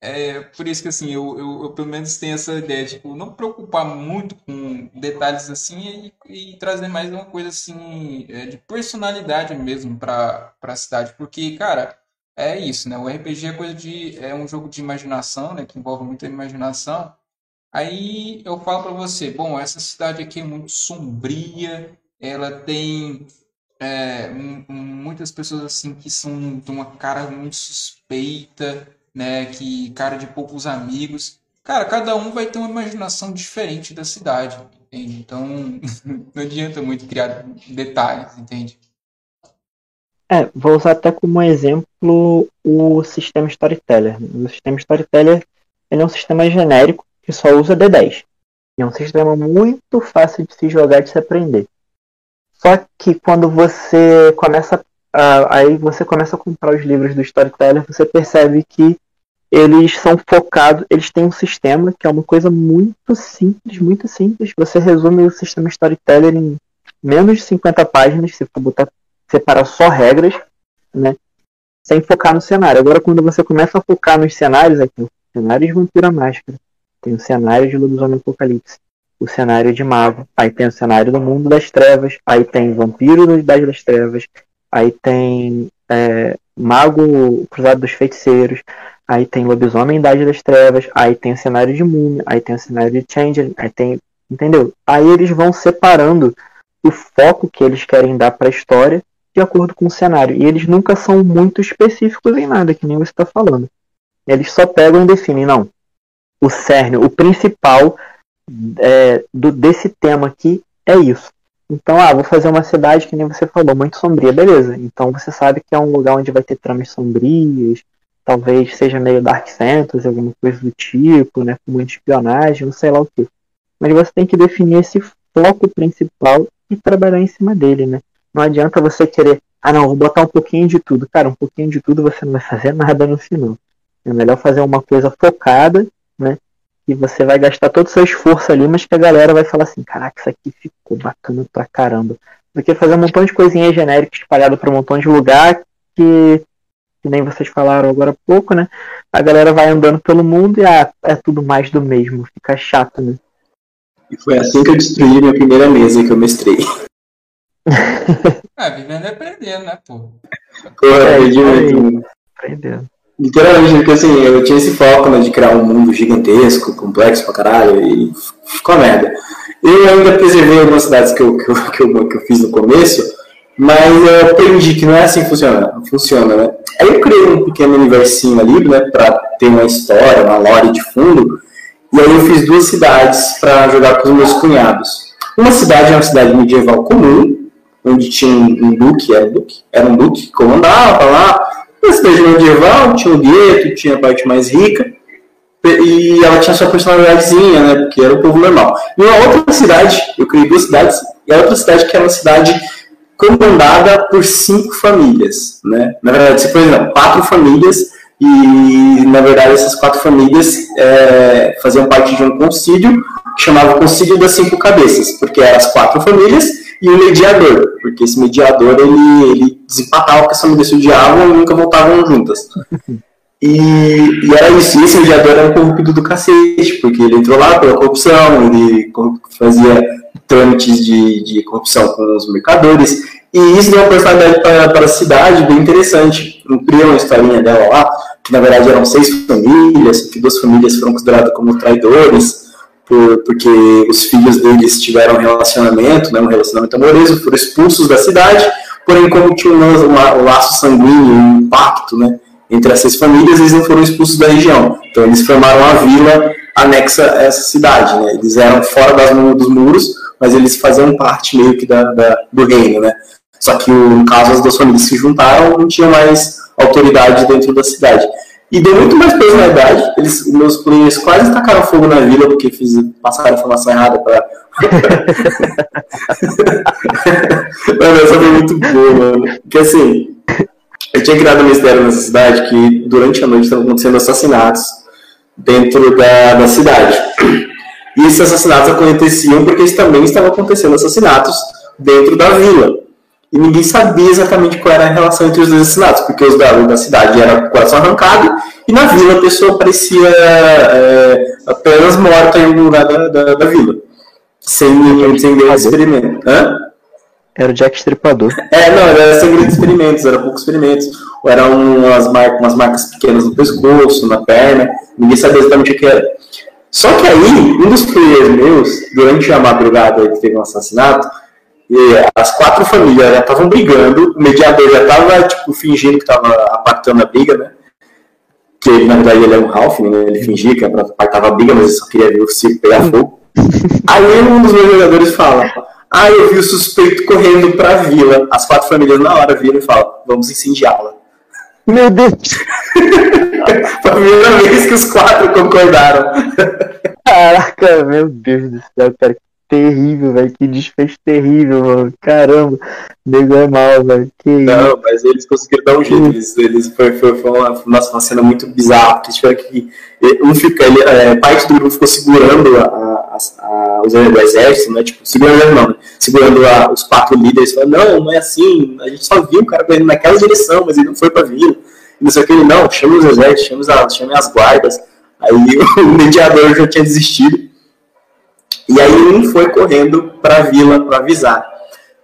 é, por isso que assim, eu, eu, eu, pelo menos tenho essa ideia, tipo, não preocupar muito com detalhes assim e, e trazer mais uma coisa assim é, de personalidade mesmo para a cidade. Porque, cara, é isso, né? O RPG é coisa de é um jogo de imaginação, né? Que envolve muita imaginação. Aí eu falo para você, bom, essa cidade aqui é muito sombria, ela tem é, muitas pessoas assim que são de uma cara muito suspeita, né? Que cara de poucos amigos. Cara, cada um vai ter uma imaginação diferente da cidade, entende? Então, não adianta muito criar detalhes, entende? É, vou usar até como exemplo o sistema Storyteller. O sistema Storyteller ele é um sistema genérico que só usa D10. E é um sistema muito fácil de se jogar e de se aprender. Só que quando você começa a, aí você começa a comprar os livros do Storyteller, você percebe que eles são focados, eles têm um sistema que é uma coisa muito simples, muito simples. Você resume o sistema Storyteller em menos de 50 páginas, se for botar, separar só regras, né? Sem focar no cenário. Agora, quando você começa a focar nos cenários, aqui, o cenário de Vampira Máscara, tem o cenário de Lobisomem Apocalipse, o cenário de Mago, aí tem o cenário do Mundo das Trevas, aí tem Vampiro da Idade das Trevas, aí tem é, Mago Cruzado dos Feiticeiros, aí tem Lobisomem Idade das Trevas, aí tem o cenário de Múmia, aí tem o cenário de Changeling, aí tem. Entendeu? Aí eles vão separando o foco que eles querem dar para a história de acordo com o cenário. E eles nunca são muito específicos em nada, que nem você está falando. Eles só pegam e definem, não. O cerne, o principal é, do, desse tema aqui é isso. Então, ah, vou fazer uma cidade que nem você falou, muito sombria, beleza. Então você sabe que é um lugar onde vai ter tramas sombrias, talvez seja meio Dark Fantasy, alguma coisa do tipo, né? Com muita espionagem, não sei lá o que. Mas você tem que definir esse foco principal e trabalhar em cima dele, né? Não adianta você querer, ah não, vou botar um pouquinho de tudo. Cara, um pouquinho de tudo você não vai fazer nada no final. É melhor fazer uma coisa focada, né? E você vai gastar todo o seu esforço ali, mas que a galera vai falar assim, caraca, isso aqui ficou bacana pra caramba. Do que fazer um montão de coisinhas genéricas espalhado para um montão de lugar que, que nem vocês falaram agora há pouco, né? A galera vai andando pelo mundo e ah, é tudo mais do mesmo, fica chato, né? E foi assim que eu destruí minha primeira mesa que eu mestrei. ah, vivendo é aprendendo, né, pô? Porra, é, é, aprendendo. Literalmente, porque assim, eu tinha esse foco né, de criar um mundo gigantesco, complexo pra caralho, e ficou a merda. Eu ainda preservei algumas cidades que eu, que eu, que eu, que eu fiz no começo, mas eu aprendi que não é assim que funciona, funciona, né? Aí eu criei um pequeno universinho ali, né, pra ter uma história, uma lore de fundo, e aí eu fiz duas cidades para jogar com os meus cunhados. Uma cidade é uma cidade medieval comum, onde tinha um duque, era um duque, era um duque que comandava lá, na cidade medieval tinha o gueto, tinha a parte mais rica, e ela tinha sua personalidadezinha, né? Porque era o povo normal. E uma outra cidade, eu criei duas cidades, e a outra cidade que era uma cidade comandada por cinco famílias, né? Na verdade, se for não, quatro famílias, e na verdade essas quatro famílias é, faziam parte de um concílio chamava Concílio das Cinco Cabeças, porque eram as quatro famílias e o mediador, porque esse mediador ele, ele desempatava porque as famílias se odiavam e nunca voltavam juntas. E, e, era isso, e esse mediador era um corrupto do cacete, porque ele entrou lá pela corrupção, ele fazia trâmites de, de corrupção com os mercadores, e isso deu uma personalidade para, para a cidade bem interessante. Criei uma historinha dela lá, que na verdade eram seis famílias, que duas famílias foram consideradas como traidores, por, porque os filhos deles tiveram um relacionamento, né, um relacionamento amoroso, foram expulsos da cidade, porém como tinha um, laço sanguíneo, um pacto né, entre essas famílias, eles não foram expulsos da região. Então eles formaram uma vila anexa a essa cidade. Né? Eles eram fora das, dos muros, mas eles faziam parte meio que da, da, do reino. Né? Só que no caso as duas famílias se juntaram, não tinha mais autoridade dentro da cidade. E deu muito mais personalidade. Eles, meus players quase tacaram fogo na vila porque fiz, passaram a informação errada para. mano, essa foi muito boa, mano. Porque assim, eu tinha criado um mistério nessa cidade que durante a noite estavam acontecendo assassinatos dentro da, da cidade. E esses assassinatos aconteciam porque também estavam acontecendo assassinatos dentro da vila e ninguém sabia exatamente qual era a relação entre os dois assassinatos, porque os da, da cidade o coração arrancado e na vila a pessoa parecia é, apenas morta em algum lugar da, da, da vila, sem, sem grande experimento. Hã? Era o Jack Stripador. É, não, era sem grandes experimentos, era poucos experimentos. Ou eram umas, mar umas marcas pequenas no pescoço, na perna, ninguém sabia exatamente o que era. Só que aí, um dos players meus, durante a madrugada que teve um assassinato, as quatro famílias já estavam brigando, o mediador já estava tipo, fingindo que estava apartando a briga, né? que na verdade ele é um Ralph, né? Ele fingia que apartava briga, mas ele só queria ver o circo pegar fogo. Aí um dos meus jogadores fala: Ah, eu vi o suspeito correndo pra vila. As quatro famílias na hora viram e falam: Vamos incendiá-la. Meu Deus! Foi a primeira vez que os quatro concordaram. Caraca, meu Deus do céu, cara terrível, velho. Que desfecho terrível, mano. Caramba, nego é mal, velho. Que Não, isso. mas eles conseguiram dar um jeito. Eles, eles foi, foi, foi uma, nossa, uma cena muito bizarra. Porque tiveram que. Um fica, ele, é, parte do grupo ficou segurando a, a, a, os do exército, né? Tipo, segurando não, né? Segurando a, os quatro líderes, falando, não, não é assim, a gente só viu o cara correndo naquela direção, mas ele não foi pra vila. Não sei o que, ele, não, chama os exércitos, chama, chama as guardas. Aí o mediador já tinha desistido. E aí um foi correndo para a vila para avisar.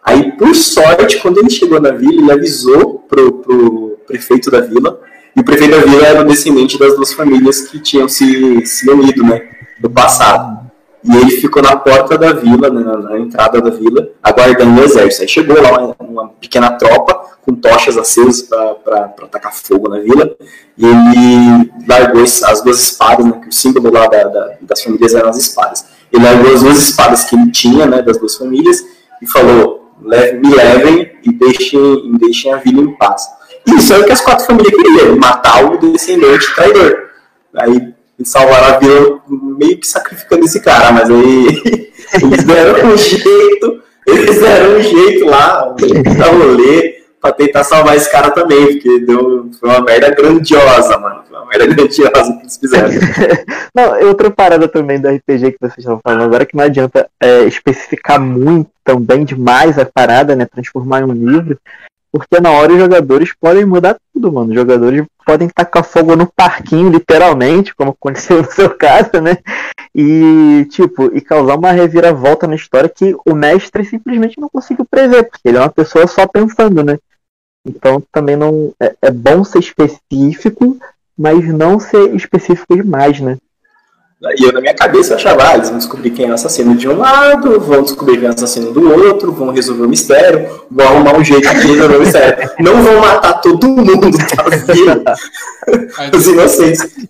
Aí, por sorte, quando ele chegou na vila, ele avisou pro, pro prefeito da vila. E o prefeito da vila era o descendente das duas famílias que tinham se, se unido, né, no passado. E ele ficou na porta da vila, né, na, na, entrada da vila, aguardando o exército. Aí chegou lá uma, uma pequena tropa com tochas acesas para atacar fogo na vila. E ele largou as duas espadas, né, que o símbolo lá da, da, das famílias eram as espadas. Ele largou as duas espadas que ele tinha, né, das duas famílias, e falou: me levem e deixem, e deixem a vila em paz. Isso é o que as quatro famílias queriam: matar o descendente traidor. Aí salvaram a vila meio que sacrificando esse cara, mas aí eles deram um jeito, eles deram um jeito lá, um rolê, pra tentar salvar esse cara também, porque deu, foi uma merda grandiosa, mano. Foi uma merda grandiosa que eles fizeram. não, outra parada também do RPG que vocês estão falando agora, que não adianta é, especificar muito também demais a parada, né? Transformar em um livro. Porque na hora os jogadores podem mudar tudo, mano. Os jogadores podem tacar fogo no parquinho, literalmente, como aconteceu no seu caso, né? E, tipo, e causar uma reviravolta na história que o mestre simplesmente não conseguiu prever, porque ele é uma pessoa só pensando, né? Então também não é, é bom ser específico, mas não ser específico demais, né? E eu, na minha cabeça, achava, ah, eles vão descobrir quem é o assassino de um lado, vão descobrir quem é o assassino do outro, vão resolver o mistério, vão arrumar um jeito de resolver o mistério. Não vão matar todo mundo, tá Os inocentes.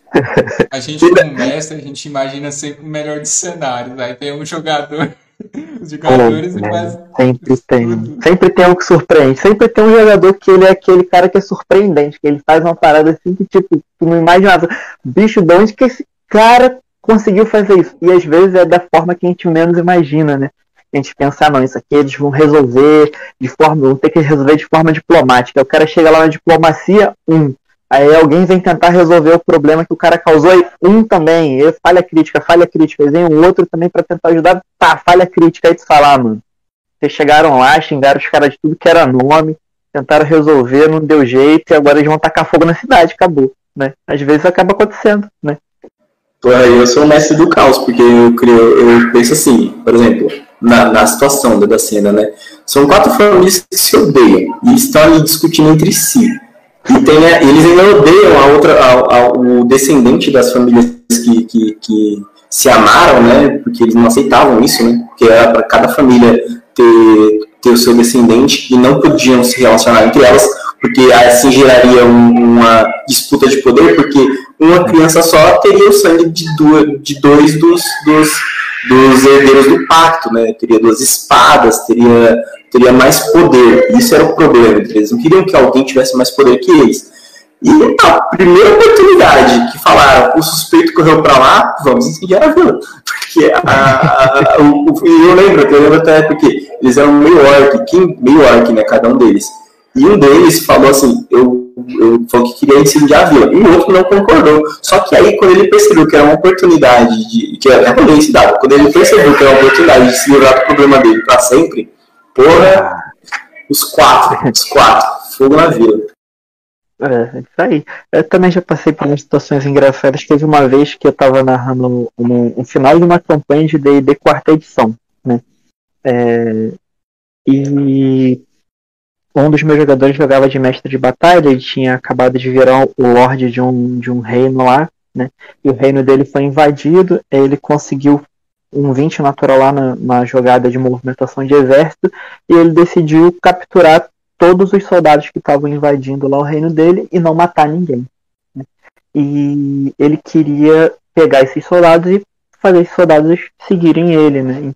A gente, como mestre, a gente imagina sempre o melhor dos cenários. Aí tem um jogador os jogadores é, Sempre tem. Sempre tem um que surpreende. Sempre tem um jogador que ele é aquele cara que é surpreendente, que ele faz uma parada assim que, tipo, tu não imaginava. Bicho, de onde que esse cara conseguiu fazer isso? E às vezes é da forma que a gente menos imagina, né? A gente pensar, não, isso aqui eles vão resolver de forma, vão ter que resolver de forma diplomática. O cara chega lá na diplomacia, um. Aí alguém vem tentar resolver o problema que o cara causou e um também, e falha crítica, falha crítica, e vem um outro também para tentar ajudar, tá, falha crítica, aí tu fala, ah, mano, vocês chegaram lá, xingaram os caras de tudo que era nome, tentaram resolver, não deu jeito, e agora eles vão tacar fogo na cidade, acabou, né? Às vezes acaba acontecendo, né? Eu sou o mestre do caos, porque eu, eu penso assim, por exemplo, na, na situação da cena, né? São quatro famílias que se odeiam e estão ali discutindo entre si. E tem, eles ainda odeiam a outra, a, a, o descendente das famílias que, que, que, se amaram, né? Porque eles não aceitavam isso, né? Porque era para cada família ter, ter o seu descendente e não podiam se relacionar entre elas, porque assim geraria um, uma disputa de poder, porque uma criança só teria o sangue de, duas, de dois dos, dos, dos herdeiros do pacto, né? Teria duas espadas, teria teria mais poder. Isso era o problema. Eles não queriam que alguém tivesse mais poder que eles. E a primeira oportunidade que falaram, o suspeito correu para lá, vamos incendiar a vila. Porque a, a, a, o, eu lembro, eu lembro até porque eles eram meio orc, meio orc, né, cada um deles. E um deles falou assim, eu, eu falou que queria incendiar a vila, e o outro não concordou. Só que aí, quando ele percebeu que era uma oportunidade de. que uma se dava, quando ele percebeu que era uma oportunidade de se livrar do problema dele para sempre, Porra, os quatro, os quatro, fogo na vila. É, isso aí. Eu também já passei por umas situações engraçadas. Teve uma vez que eu estava narrando um, um, final de uma campanha de D&D quarta edição, né? É, e um dos meus jogadores jogava de mestre de batalha, ele tinha acabado de virar o lord de um, de um reino lá, né? E o reino dele foi invadido, ele conseguiu um 20 natural lá na, na, jogada de movimentação de exército e ele decidiu capturar todos os soldados que estavam invadindo lá o reino dele e não matar ninguém. Né? e ele queria pegar esses soldados e fazer esses soldados seguirem ele, né?